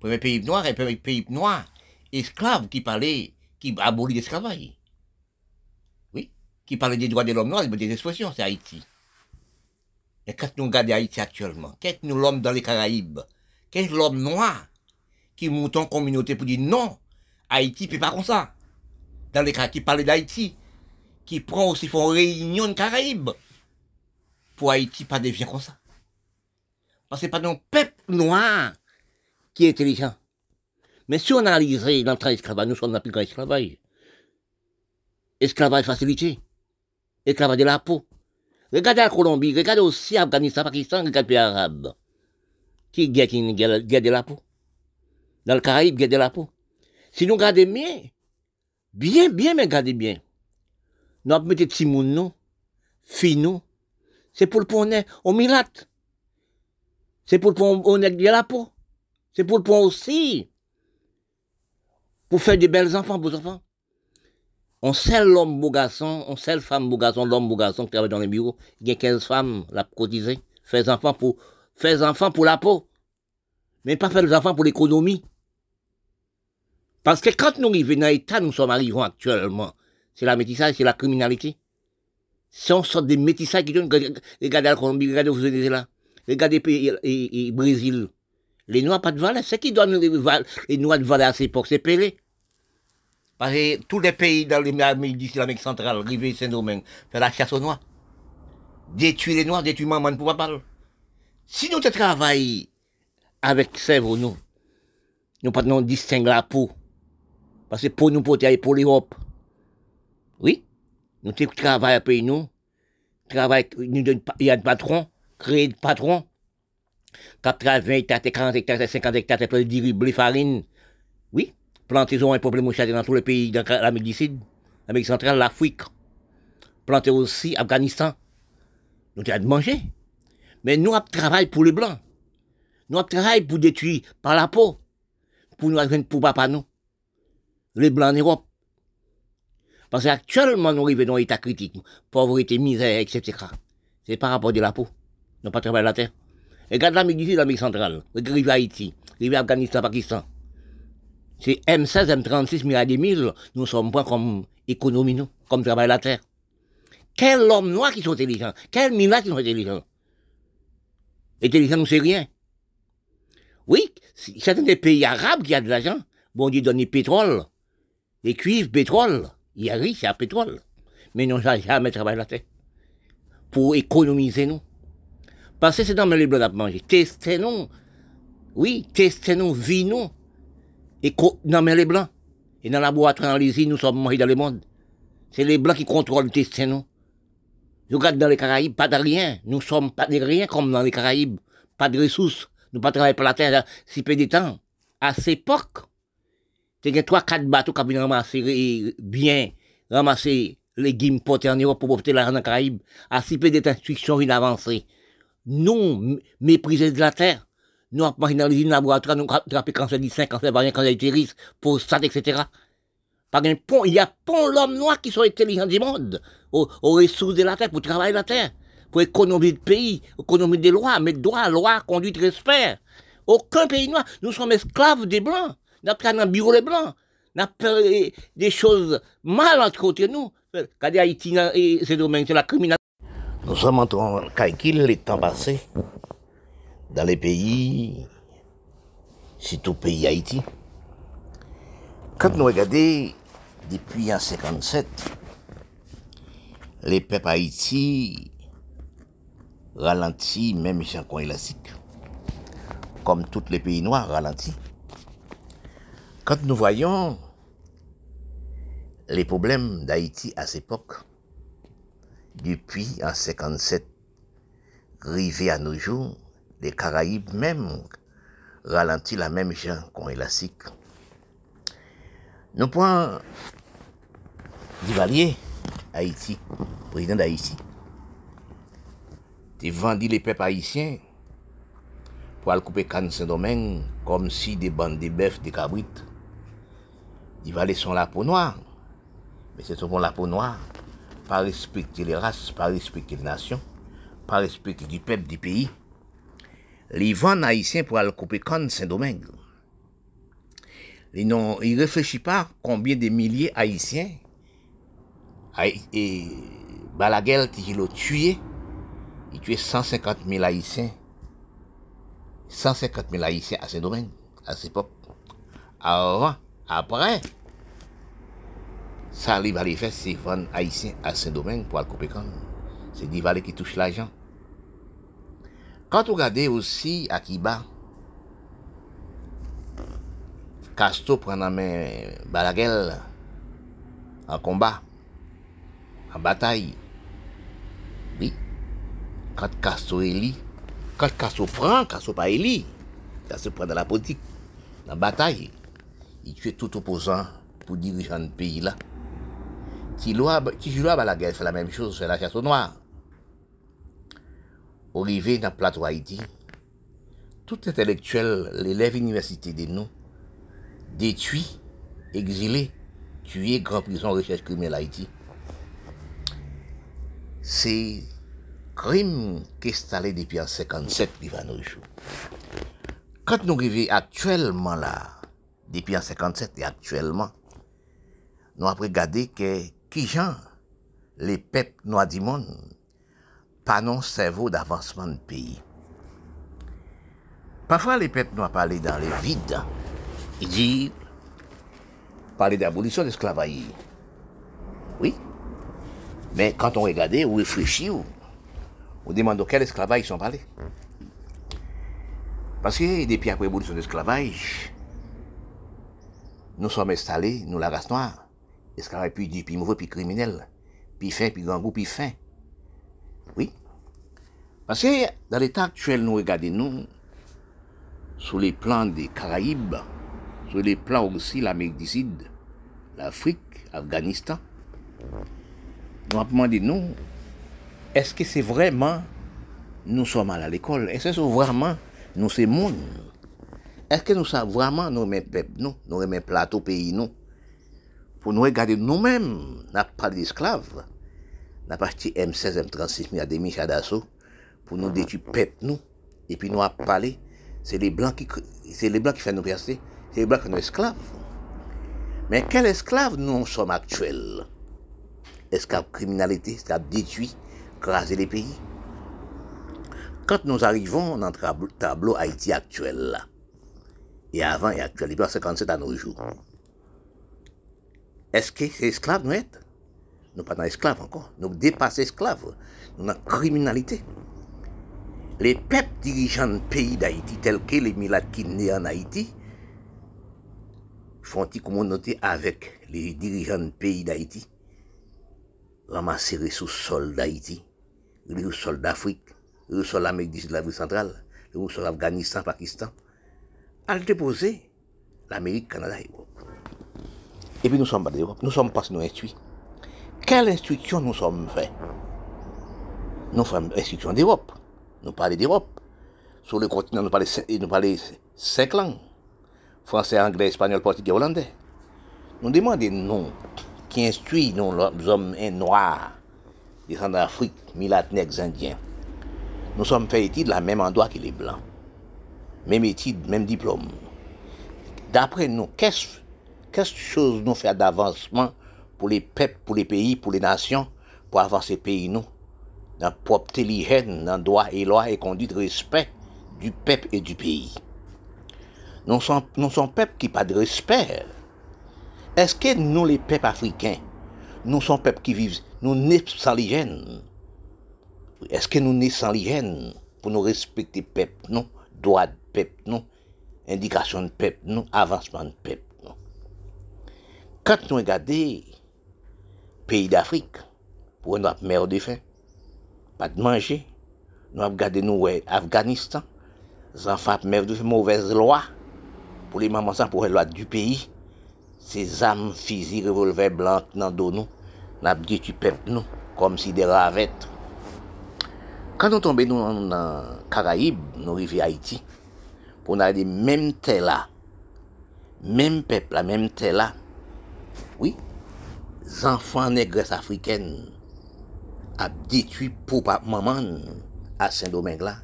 Premier pays noir et premier pays noir, esclave qui parlait, qui abolit l'esclavage. Oui, qui parlait des droits de l'homme noir, des expressions, c'est Haïti. Et quand nous regardons Haïti actuellement, qu'est-ce que nous l'homme dans les Caraïbes? Qu'est-ce que l'homme noir qui monte en communauté pour dire non, Haïti fait pas comme ça. Dans les cas qui parlent d'Haïti, qui prend aussi font réunion de Caraïbes. Pour Haïti, pas devient comme ça. Parce que pas un peuple noir qui est intelligent. Mais si on analyse l'entrée esclavage, nous sommes dans le plus grand esclavage. Esclavage facilité. Esclavage de la peau. Regardez la Colombie, regardez aussi Afghanistan, Pakistan, regardez les pays arabes. Qui guerre, qui guerre de la peau? Dans le Caraïbe, guerre de la peau. Si nous regardons bien, bien, bien, mais regardez bien. Nous avons des petits filles nous, c'est pour le point au milat. C'est pour le nec de la peau. C'est pour le point aussi. Pour faire des belles enfants pour enfants. On sait l'homme beau garçon, on sait la femme beau garçon, l'homme beau garçon qui travaille dans les bureaux. Il y a 15 femmes, la cotiser, faire des enfants pour, faire enfants pour la peau. Mais pas faire des enfants pour l'économie. Parce que quand nous arrivons dans l'état nous sommes arrivés actuellement, c'est la métissage, c'est la criminalité. C'est une sorte de métissage qui donne, regardez la Colombie, regardez vous êtes là, regardez le Brésil. Les Noirs pas de valeur, c'est qui donne les, les Noirs de valeur à cette époque, c'est Pelé. Parce que tous les pays dans l'Amérique d'ici, l'Amérique centrale, Rivé, Saint-Domingue, font la chasse aux Noirs. Détruire les Noirs, détruire maman, ne pas? Si nous travaillons avec cerveau, nous, nous nous distinguer la peau, parce que pour nous porter pour l'Europe. Oui, nous travaillons pays nous, travail, nous il y a des patrons, créer des patrons, 80 hectares, 40 hectares, 50 hectares, de riz, blé, farine. Oui, planter un problème dans tous les pays de l'Amérique du Sud, l'Amérique centrale, l'Afrique. Planter aussi Afghanistan. Nous avons de manger. Mais nous travaillons pour les Blancs. Nous travaillons pour détruire par la peau. Pour nous, pour papa nous les Blancs en Europe. Parce qu'actuellement, nous arrivons dans un état critique, pauvreté, misère, etc. C'est par rapport à la peau. Nous pas travailler la terre. Regarde l'Amérique du Sud, l'Amérique centrale. Regarde Haïti, regarde Afghanistan, Pakistan. C'est M16, M36, milliards de mille, nous sommes pas comme économie, nous, comme travail la terre. Quel homme noir qui sont intelligents? Quels milliards qui sont intelligents? Intelligents, nous c'est rien. Oui, certains des pays arabes qui ont de l'argent, bon Dieu donne du pétrole, les cuivres, pétrole, il y a riche, il y a pétrole. Mais nous n'avons jamais travaillé la terre. Pour économiser nous. Parce que c'est dans les blancs à manger. Testez nous. Oui, testez nous, vie nous. Et dans les blancs. Et dans la boîte, dans les îles, nous sommes morts dans le monde. C'est les blancs qui contrôlent testez nous. Vous regardez dans les Caraïbes, pas de rien. Nous sommes pas de rien comme dans les Caraïbes. Pas de ressources. Nous pas travailler pour la terre si peu de temps. À cette époque, c'est trois, quatre bateaux qui viennent ramasser bien, ramasser les légumes portés en Europe l'argent dans les Caraïbes, à si peu d'instructions une avancée. Nous, mépriser de la terre, les laboratoires, nous, attraper cancer du sein, cancer varien, etc. Par pont, il y a pont l'homme noir qui sont intelligents du monde, aux, ressources de la terre, pour travailler la terre, pour économiser le pays, économiser des lois, mettre droit, loi, conduite, respect. Aucun pays noir, nous sommes esclaves des blancs. Notre dans bureau les blancs. n'a peur des choses mal entre côté nous. Quand Haïti, c'est domaine, c'est la criminalité. Nous sommes en train de calculer les temps passés dans les pays, surtout pays Haïti. Quand nous regardons depuis en 57, les peuples Haïti ralentit même Jean coin élastique, comme tous les pays noirs ralentis. Quand nous voyons les problèmes d'Haïti à cette époque, depuis en 57, arrivé à nos jours, les Caraïbes même ralentit la même gens qu'on élastique. Nous prenons Duvalier, Haïti, président d'Haïti. Tu vendis les peuples haïtiens pour aller couper canne Saint-Domingue comme si des bandes de bœufs, des cabrites. Duvalier sont la peau noire. Mais c'est souvent la peau noire. Pas respecter les races, pas respecter les nations, pas respecter du peuple du pays. Les vents haïtiens pour aller couper canne Saint-Domingue. Ils ne réfléchissent pas combien de milliers haïtiens et Balaguer qui l'a tué, il tué 150 000 haïtiens. 150 000 haïtiens à Saint-Domingue, à cette époque. Avant, Apre, sa li va li fè se van Haitien a Saint-Domingue pou al koupe kon. Se di valè ki touche l'ajan. Kant ou gade osi Akiba, Kasto pren nan men Balagel an komba, an batay. Oui, kant Kasto eli, kant Kasto pren, Kasto pa eli, Kasto pren nan la politik, nan batay. Il tue tout opposant pour diriger le pays là. Si Tijoua Balaguer fait la même chose, c'est la chasse au noir. Arrivé dans le plateau Haïti, tout intellectuel, l'élève université de nous, détruit, exilé, tué, grand prison, recherche criminelle Haïti. C'est crime qui est installé depuis en 57 qui va nos jours. Quand nous arrivons actuellement là, depuis en 57 et actuellement, nous avons regardé que qui gens, les peuples noirs du monde, pas non cerveau d'avancement de pays. Parfois, les peuples noirs parlent dans les vides. Ils disent, parler d'abolition de l'esclavage. Oui. Mais quand on regarde, on réfléchit, on demande quel esclavage ils sont parlés. Parce que depuis après l'abolition de l'esclavage, nous sommes installés, nous la race noire, esclavage puis dit, puis mauvais, puis criminel, puis fin, puis gangou, puis fin. Oui. Parce que dans l'état actuel, nous regardons, nous, sur les plans des Caraïbes, sur les plans aussi l'Amérique du Sud, l'Afrique, l'Afghanistan, nous avons demandé, nous, est-ce que c'est vraiment nous sommes à l'école? Est-ce que c'est vraiment nous c'est monde Eske nou sa vwaman nou remen pep nou, nou remen plato peyi nou, pou nou regade nou men, nap pali esklav, nap achiti M16, M36, mi ademi chada sou, pou nou detu pep nou, epi nou ap pali, se le blan ki fè nou piaste, se le blan ki nou esklav. Men kel esklav nou som aktuel? Esklav kriminalite, esklav detui, krasi le peyi. Kant nou arrivon nan tablo Haiti aktuel la, et avant il y a 57 à nos jours, est-ce que c'est esclave nous êtes? Nous pas dans encore. Nous dépassons esclaves. Nous dans criminalité. Les peuples dirigeants du pays d'Haïti, tels que les Milad qui nés en Haïti, font une communauté avec les dirigeants du pays d'Haïti, ramasser les sous-sols d'Haïti, les sous-sols d'Afrique, les sous-sols d'Amérique du Sud, l'Afrique centrale, les sous-sols d'Afghanistan, Pakistan, déposer l'Amérique, Canada et Europe. Et puis nous sommes pas d'Europe, nous sommes pas nous instruits. Quelle instruction nous sommes faits? Nous sommes instruction d'Europe. Nous parlons d'Europe. Sur le continent, nous parlons, nous parlons cinq langues. Français, anglais, espagnol, portugais, hollandais. Nous demandons, nous, qui instruit nous, les hommes noirs, descendants d'Afrique, milatnèques, indiens. Nous sommes fait études la même endroit que les blancs. Même études, même diplôme. D'après nous, qu'est-ce chose nous fait d'avancement pour les peuples, pour les pays, pour les nations, pour avancer pays nous, dans propre l'hygiène, dans droit et loi et conduite respect du peuple et du pays. Nous sommes, nous sommes peuple qui pas de respect. Est-ce que nous, les peuples africains, nous sommes peuples qui vivent, nous nés sans l'hygiène? Est-ce que nous nés sans l'hygiène pour nous respecter peuple, non Droit pep nou, indikasyon pep nou, avansman pep nou. Kant nou e gade, peyi d'Afrik, pou nou ap mer de fe, pat manje, nou ap gade nou we Afganistan, zanfan ap mer de fe mouvez loa, pou li maman san pou we loa du peyi, se zam fizi revolve blant nan do nou, nap di tu pep nou, kom si de ravet. Kan nou tombe nou nan Karaib, nou rivi Haiti, pou nan di menm te la, menm pepla, menm te la, oui, zanfan negres Afriken ap detui pou pap maman a Saint-Domingue la,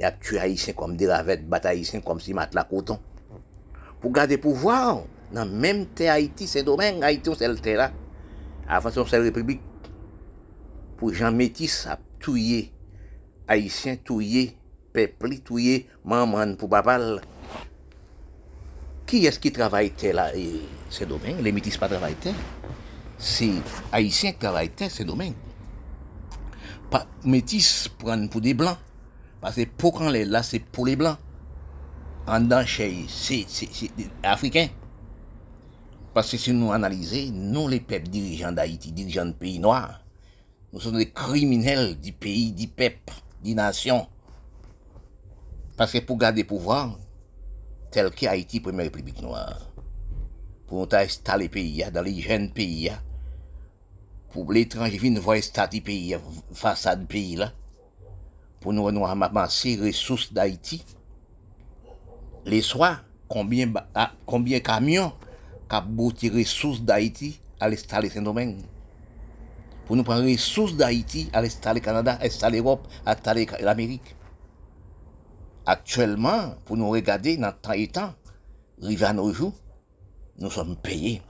yap tu Haitien kom de ravet, bat Haitien kom si mat la koton, pou gade pouvoar nan menm te Haiti, Saint-Domingue, Haitien sel te la, avansyon sel republik, pou jan metis ap touye, Haitien touye, peuple, tué maman pour papa. Qui est-ce qui travaille terre là Saint-Domingue, les métis pas travaillent terre. C'est Haïtien qui travaille terre, Saint-Domingue pas métis prendre pour des blancs. Parce que pour quand les là, c'est pour les blancs. En dedans, c'est africain. Parce que si nous analysons, nous les peuples dirigeants d'Haïti, dirigeants de pays noirs, nous sommes des criminels du pays, du peuple, des nations. Parce que pour garder pouvoir, tel qu'Haïti, première république noire, pour nous installer le pays, dans les jeunes pays, pour l'étranger venir voir pays, façade pays là, pour nous, nous ramasser les ressources d'Haïti. Les soirs, combien, ah, combien camions qui les ressources d'Haïti à l'installer Saint-Domingue? Pour nous prendre les ressources d'Haïti à l'installer Canada, installer l'Europe, installer l'Amérique. Actuellement, pour nous regarder dans temps et temps, arrivé à nos jours, nous sommes payés.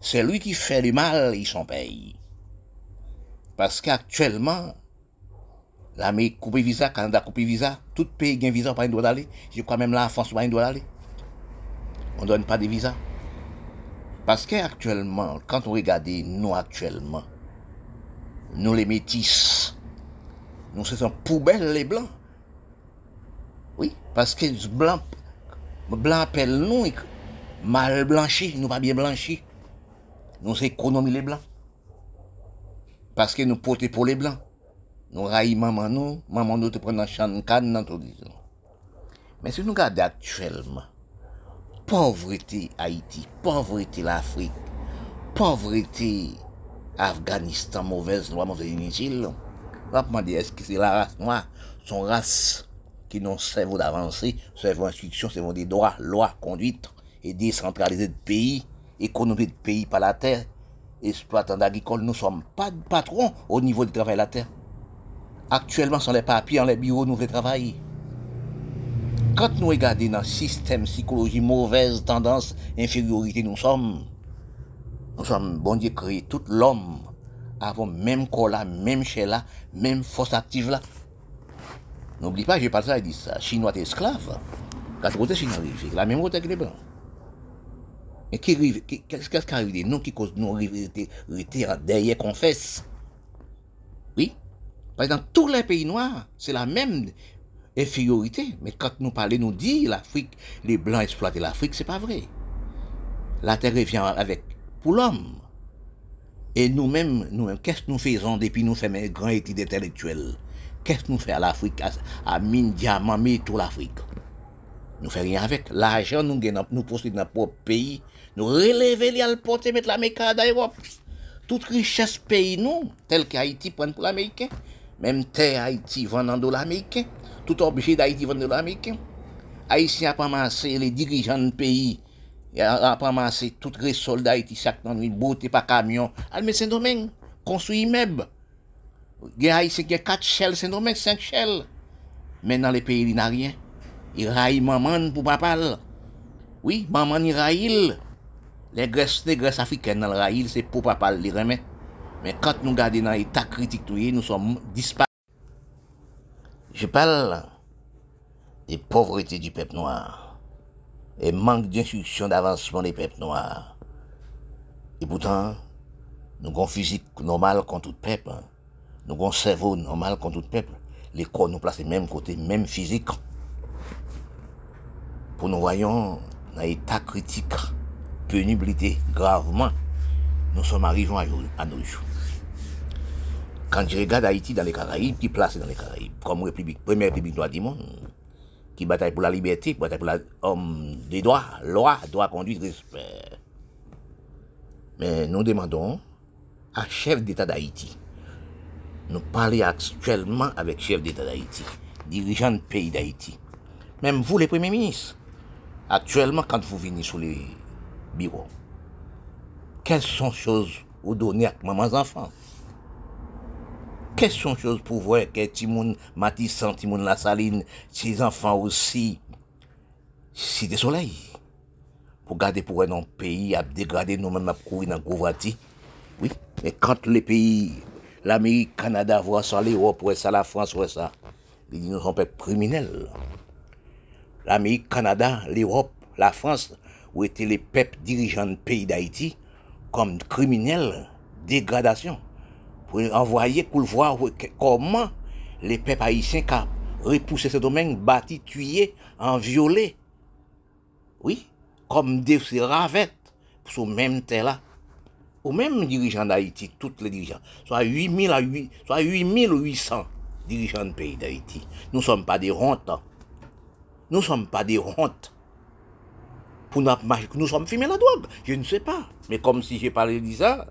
C'est lui qui fait le mal, ils sont payés. Parce qu'actuellement, l'Amérique coupe visa, Canada coupe visa, tout pays a un visa, pas un droit d'aller. Je crois même la France pas un droit d'aller. On ne donne pas de visa. Parce qu'actuellement, quand on regarde nous actuellement, nous les métis, nous sommes poubelles les blancs. Oui, paske blan, blan apel nou, mal blanchi, nou pa bien blanchi. Nou se ekonomi le blan. Paske nou pote pou le blan. Nou rayi maman nou, maman nou te pren nan chan kan nan to dizon. Men se nou gade aktuelman, povrete Haiti, povrete l'Afrique, povrete Afganistan, mouvez lwa, mouvez initil, wap mande eske se la rase noa, son rase qui n'ont cerveau d'avancer, cerveau d'instruction, cerveau des droits, lois, conduite et décentraliser de pays, économie de pays par la terre, exploitants agricoles, nous ne sommes pas de patrons au niveau du travail de la terre. Actuellement, sont les papiers, dans les bureaux, nous faisons travailler. Quand nous regardons dans le système psychologie, mauvaise tendance, infériorité, nous sommes, nous sommes, bon Dieu, créé tout l'homme, avant même corps là, même chair là, même force active là. N'oublie pas, je parle ça, il dit ça, Chinois esclaves. Quand côté Chinois la même côté que les Blancs. Et qu'est-ce qui arrive Nous qui cause nous rester derrière confesse. Oui. Parce que dans tous les pays noirs, c'est la même infériorité. Mais quand nous parlons, nous dit l'Afrique, les Blancs exploitent l'Afrique, c'est pas vrai. La terre revient avec pour l'homme. Et nous-mêmes, nous qu'est-ce que nous faisons depuis nous faisons un grand étude intellectuelle Qu'est-ce que nous faisons à l'Afrique, à, à mine, diamant, mine, tout l'Afrique Nous faisons rien avec. L'argent, nous, nous possédons dans notre propre pays. Nous relevons, les porter, mettre l'Amérique à l'Europe. Toute richesse pays, nous, tel qu'Haïti prend pour l'Américain. Même terre Haïti vend en dollars américains. Tout objet d'Haïti vend en dollars américains. Haïtien a ramassé les dirigeants du pays. A ramassé toutes les soldats d'Haïti, chaque dans une beauté par camion. Al Saint-Domingue, construit immeuble. Haïti qui a 4 shells, Saint-Domingue, 5 shells. Mais dans les pays, il n'a rien. Il raille maman pour papa. Oui, maman, il raille Les graisses, les graisses africaines dans le rail, c'est pour pas parler remettre. Mais quand nous gardons dans l'état critique, nous sommes disparus. Je parle des pauvretés du peuple noir et manque d'instruction d'avancement des peuples noirs. Et pourtant, nous avons physique normale contre tout peuple. Nous avons cerveau normal contre tout peuple. Les corps nous placent même côté, même physique. Pour nous voyons dans l'état critique, pénibilité gravement, nous sommes arrivés à nos jours. Quand je regarde Haïti dans les Caraïbes, qui place dans les Caraïbes, comme République, première République noire du monde, qui bataille pour la liberté, qui bataille pour l'homme des droits, loi, droit, conduite, respect. Mais nous demandons à chef d'État d'Haïti, nous parlons actuellement avec chef d'État d'Haïti, dirigeant de pays d'Haïti. Même vous, les premiers ministres, actuellement, quand vous venez sur les bureaux, quelles sont les choses vous donnez à maman enfants quelles sont les choses pour voir que Timoun Matissan, Timoun La Saline, ses enfants aussi, c'est des soleils. Pour garder pour un pays, à dégrader nous-mêmes, à courir dans le Oui, mais quand les pays, l'Amerik, Kanada vwa sa, l'Europe wè sa, la France wè sa. Li di nou son pep kriminel. L'Amerik, Kanada, l'Europe, la France wè te le pep dirijan peyi d'Haïti kom kriminel degradasyon. Pou envoye pou l'vwa wè koman le pep haïtien ka repouse se domen bati, tuye, anviole. Oui, kom de se ravet sou menm te la. Ou même dirigeants d'Haïti, tous les dirigeants, soit 8000 à 8, soit 8800 dirigeants de pays d'Haïti. Nous ne sommes pas des hontes. Nous ne sommes pas des hontes. Pour nous, sommes fumés la drogue. Je ne sais pas. Mais comme si j'ai parlé de ça,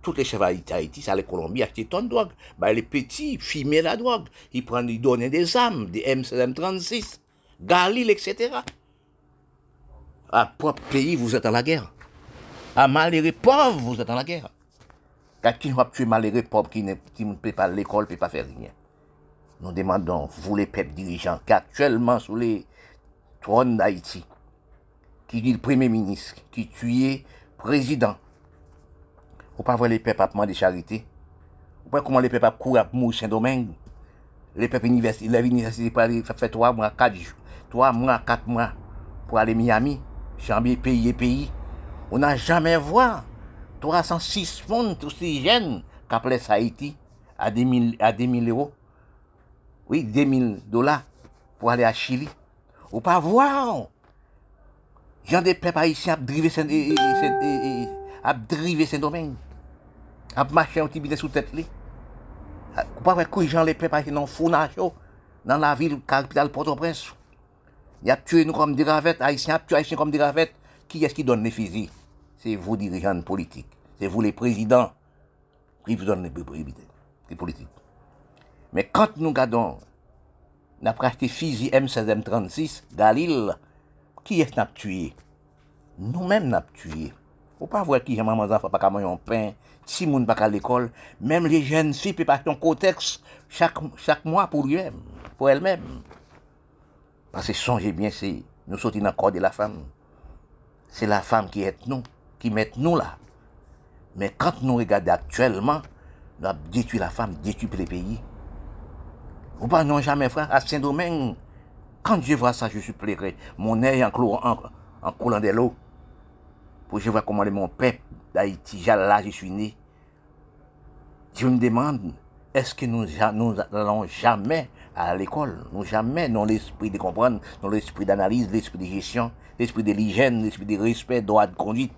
toutes les chefs d'Haïti, ça les Colombiens achetaient ton de drogue. Bah, les petits fumaient la drogue. Ils prenaient, ils donnaient des armes, des M36, Galil, etc. À propre pays, vous êtes en la guerre. À malheureux pauvres, vous êtes en la guerre. Quand qui va tuer malheureux pauvres qui ne, peut pas l'école, peut pas faire rien. Nous demandons, vous les peuples dirigeants, qui actuellement sous les trônes d'Haïti, qui dit le premier ministre, qui tuait président, ou pas voir les peuples à demander charité. Ou pas comment les peuples courent à mourir Saint-Domingue? Les peuples universitaires, les universités, ça fait trois mois, quatre jours, trois mois, quatre mois pour aller à Miami, chambier pays et pays. On n'a jamais vu 306 fonds toxigènes qu'appelait Haïti à 2000, à 2000 euros. Oui, 2000 dollars pour aller à Chili. Ou pas voir. Jean des peuples haïtiens a drivé ses domaines. A marché un petit bidet sous tête. Ah, Ou pas voir que Jean les peuples haïtiens dans fournage dans la ville capitale Port-au-Prince. Il a tué nous comme des ravettes, haïtiens, a tué haïtiens comme des ravettes. Qui est-ce qui donne les fusils C'est vous, dirigeants politiques. C'est vous, les présidents, qui vous donnent les, politiques. Mais quand nous regardons, avons acheté fusil M16, M36, Galil, qui est-ce qui a tué? Nous-mêmes, nous avons tué. Faut pas voir qui maman enfant pas manger un pain, si moun pas à l'école, même les jeunes filles peuvent acheter un cotex chaque, chaque mois pour eux pour elles-mêmes. Parce que songez bien, c'est nous sommes dans le corps de la femme. C'est la femme qui est nous, qui met nous là. Mais quand nous regardons actuellement, nous avons détruit la femme, détruit les pays. Vous pas non jamais frère à Saint-Domingue. Quand je vois ça, je suis pleuré. Mon œil en, en, coulant de l'eau pour je vois comment mon peuple d'Haïti, là, je suis né. Je me demande, est-ce que nous n'allons jamais à l'école, nous jamais dans l'esprit de comprendre, dans l'esprit d'analyse, l'esprit de gestion, l'esprit de l'hygiène, l'esprit de respect, droit de conduite,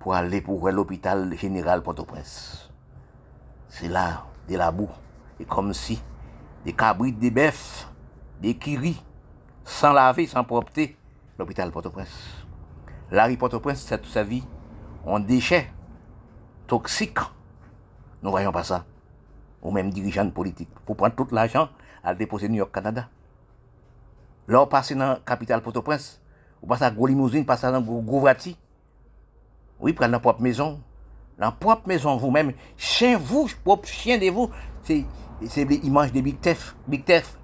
pou ale pou wè l'hôpital general Port-au-Prince. Se la, de la bou, e kom si, de kabrit, de bef, de kiri, san lave, san propte, l'hôpital Port-au-Prince. Larry Port-au-Prince, sa tout sa vi, an dechè, toksik, nou vayon pa sa, ou menm dirijan politik, pou pran tout l'ajan al depose New York, Kanada. Lò, pase nan kapital Port-au-Prince, ou pase nan Goulimouzoun, pase nan Gouvati, Oui, prendre la propre maison. La propre maison, vous-même. Chien, vous, propre chien de vous. C'est, c'est l'image de Big Tef. Big Tef.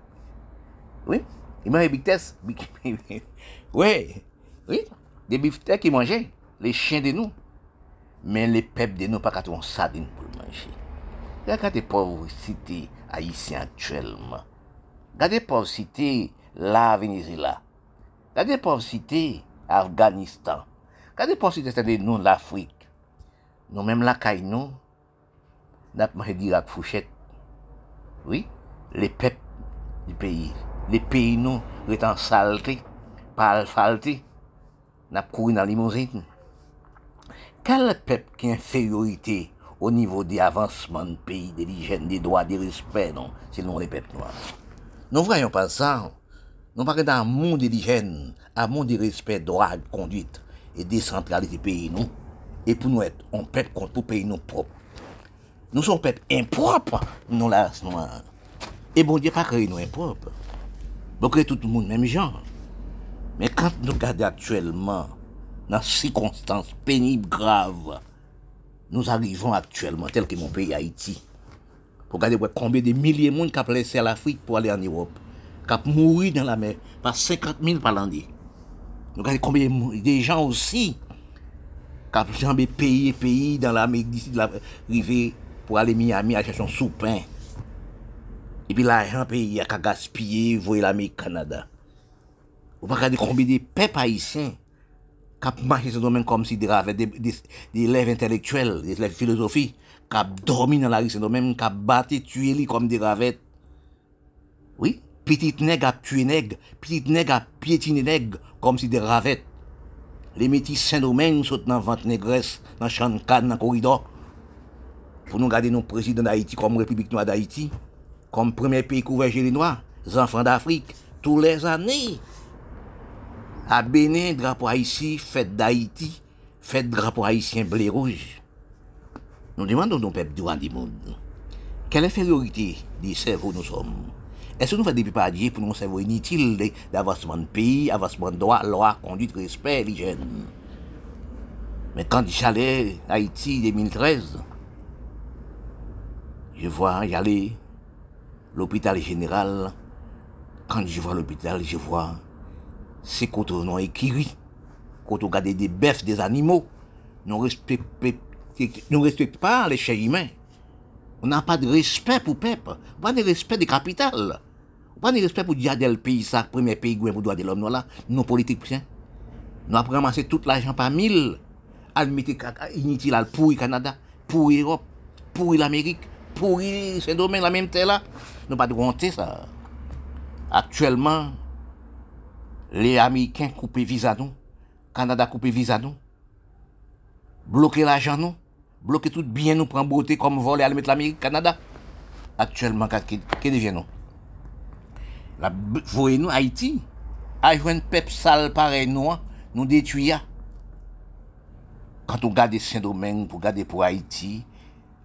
Oui, image de Big Tef. oui, oui. Des biftecs qui mangeaient, les chiens de nous. Mais les peuples de nous, pas qu'à sardine pour manger. Regardez pauvres cités haïtiennes actuellement. Regardez pauvres cités la Venezuela. Regardez pauvres cités Afghanistan. Kade posite se de nou l'Afrik, nou menm lakay nou, nap manje dirak fouchet. Oui, le pep di peyi. Le peyi nou retan salte, pal falte, nap kouri nan limousine. Kal pep ki inferiorite o nivou di avansman peyi, de lijen, non? non, de doa, de respet, non? Se nou le pep nou an. Nou vrayon pa sa, nou pake dan moun de lijen, a moun de respet, doa, konduite. e desentralize peyi nou, e pou nou et, on pep kontou peyi nou prop. Nou son pep improp, nou la asnoan. E bon diye pa kreye nou improp. Bo kreye tout moun menm jan. Men kant nou gade aktuelman, nan sikonstans penib grav, nou arrivon aktuelman tel ki moun peyi Haiti. Po gade wè konbe de milye moun kap lese al Afrik pou ale an Europe. Kap mouri nan la mer, pa 50 mil palandi. Regardons combien de gens aussi qui ont payé pays dans l'Amérique d'ici de la rivière pour aller à Miami à chercher son sous-pain. Et puis l'argent pays a gaspillé, voyez l'Amérique Canada. Vous regardez combien de peuples haïtiens qui marché ce domaine comme si des, des, des, élèves intellectuels, des élèves de philosophie, qui dormi dans la rue ce domaine, qui battu, tué comme des ravettes. Oui, Petit neg ap tue neg, petit neg ap piétine neg, kom si de ravet. Le metis Saint-Domingue sot nan vant negres, nan chan kan, nan koridor. Pou nou gade nou prezident d'Haïti kom Republik Noa d'Haïti, kom premier peyi kouveje li noa, zanfran d'Afrique, tou les anè. A Benin, drapo Haïti, fèt d'Haïti, fèt drapo Haïtien blé rouge. Nou demandon nou pep diwa di moun. Kel inferiorite di servo nou som? Est-ce que nous faisons des dire pour nos cerveaux inutiles d'avancement de pays, avancement de droit, loi, conduite, respect, l'hygiène Mais quand j'allais à Haïti 2013, je vois aller l'hôpital général. Quand je vois l'hôpital, je vois c'est quand on écrit, quand on regarde des bœufs, des animaux, nous ne respectons pas les chers humains. On n'a pas de respect pour peuple, pas de respect des capitales. Pas de respect pour Diadel, pays, ça, premier pays, pour droit de l'homme, non, là, nos politique, putain. Nous avons ramassé tout l'argent par mille, à inutile, pour le Canada, pour l'Europe, pour l'Amérique, pour ce domaine, la même terre là. Nous pas de compter ça. Actuellement, les Américains coupent visa, nous, Canada coupe visa, nous, Bloquer l'argent, nous, Bloquer tout bien, nous prend beauté comme voler à mettre l'Amérique, Canada. Actuellement, qu'est-ce que devient, nous? La voye nou Haiti, a jwen pep sal pare nou an, nou detuya. Kant ou gade Saint-Domingue, pou gade pou Haiti,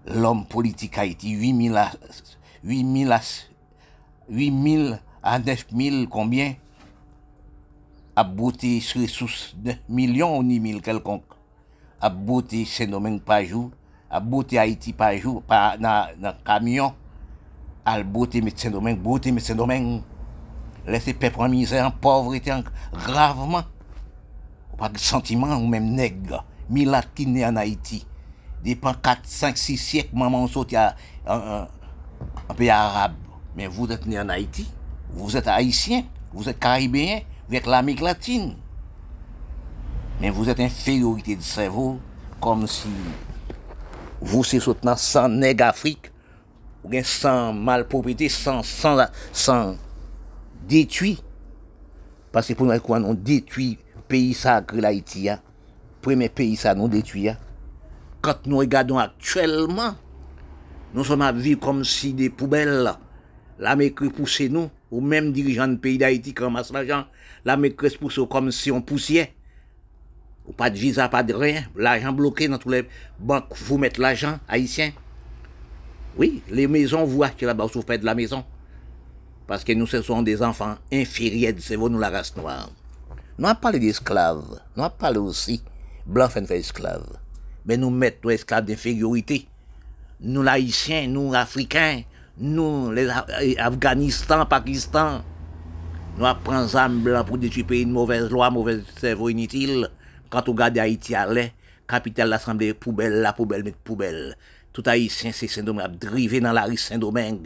l'om politik Haiti, 8.000 a, 8.000 a, 8.000 a 9.000, konbyen, ap bote se resous 9 milyon ou ni mil kelkonk. Ap bote Saint-Domingue pa jou, ap bote Haiti pa jou, pa nan na kamyon, al bote met Saint-Domingue, bote met Saint-Domingue. Laisser peuple en misère, en pauvreté, gravement, pas de sentiment ou même nègre, milat qui né en Haïti, depuis 4, 5, 6 siècles, maman sorti à un, pays arabe, mais vous êtes né en Haïti, vous êtes haïtien, vous êtes caribéen, avec l'Amérique latine. Mais vous êtes infériorité de cerveau, comme si vous, c'est soutenant sans nègre Afrique, ou bien sans malpropriété, sans, sans, sans détruit. Parce que pour nous, on détruit le pays sacré, l'Haïti, premier pays ça nous détruit. Quand nous regardons actuellement, nous sommes à vivre comme si des poubelles, l'Amérique poussait nous, ou même dirigeants de pays d'Haïti qui ramassent l'argent, la maîtresse pousse comme si on poussiait. Ou pas de visa, pas de rien. L'argent bloqué dans tous les banques, vous mettez l'argent haïtien. Oui, les maisons, vous achetez là-bas, vous faites de la maison. parce que nous, ce sont des enfants inférieurs du cerveau, bon, nous, la race noire. Nous avons parlé d'esclaves, nous avons parlé aussi, blancs fait esclaves. Mais nous mettons esclaves d'infériorité. Nous, l'haïtiens, nous, africains, nous, les Afghanistan, Pakistan, nous apprenons ça blanc pour détruire pays une mauvaise loi, mauvaise cerveau inutile. Quand on regarde Haïti à l'est, capitale l'Assemblée, poubelle, la poubelle, mais poubelle. Tout Haïtien, c'est Saint-Domingue, drivé dans la rue Saint-Domingue.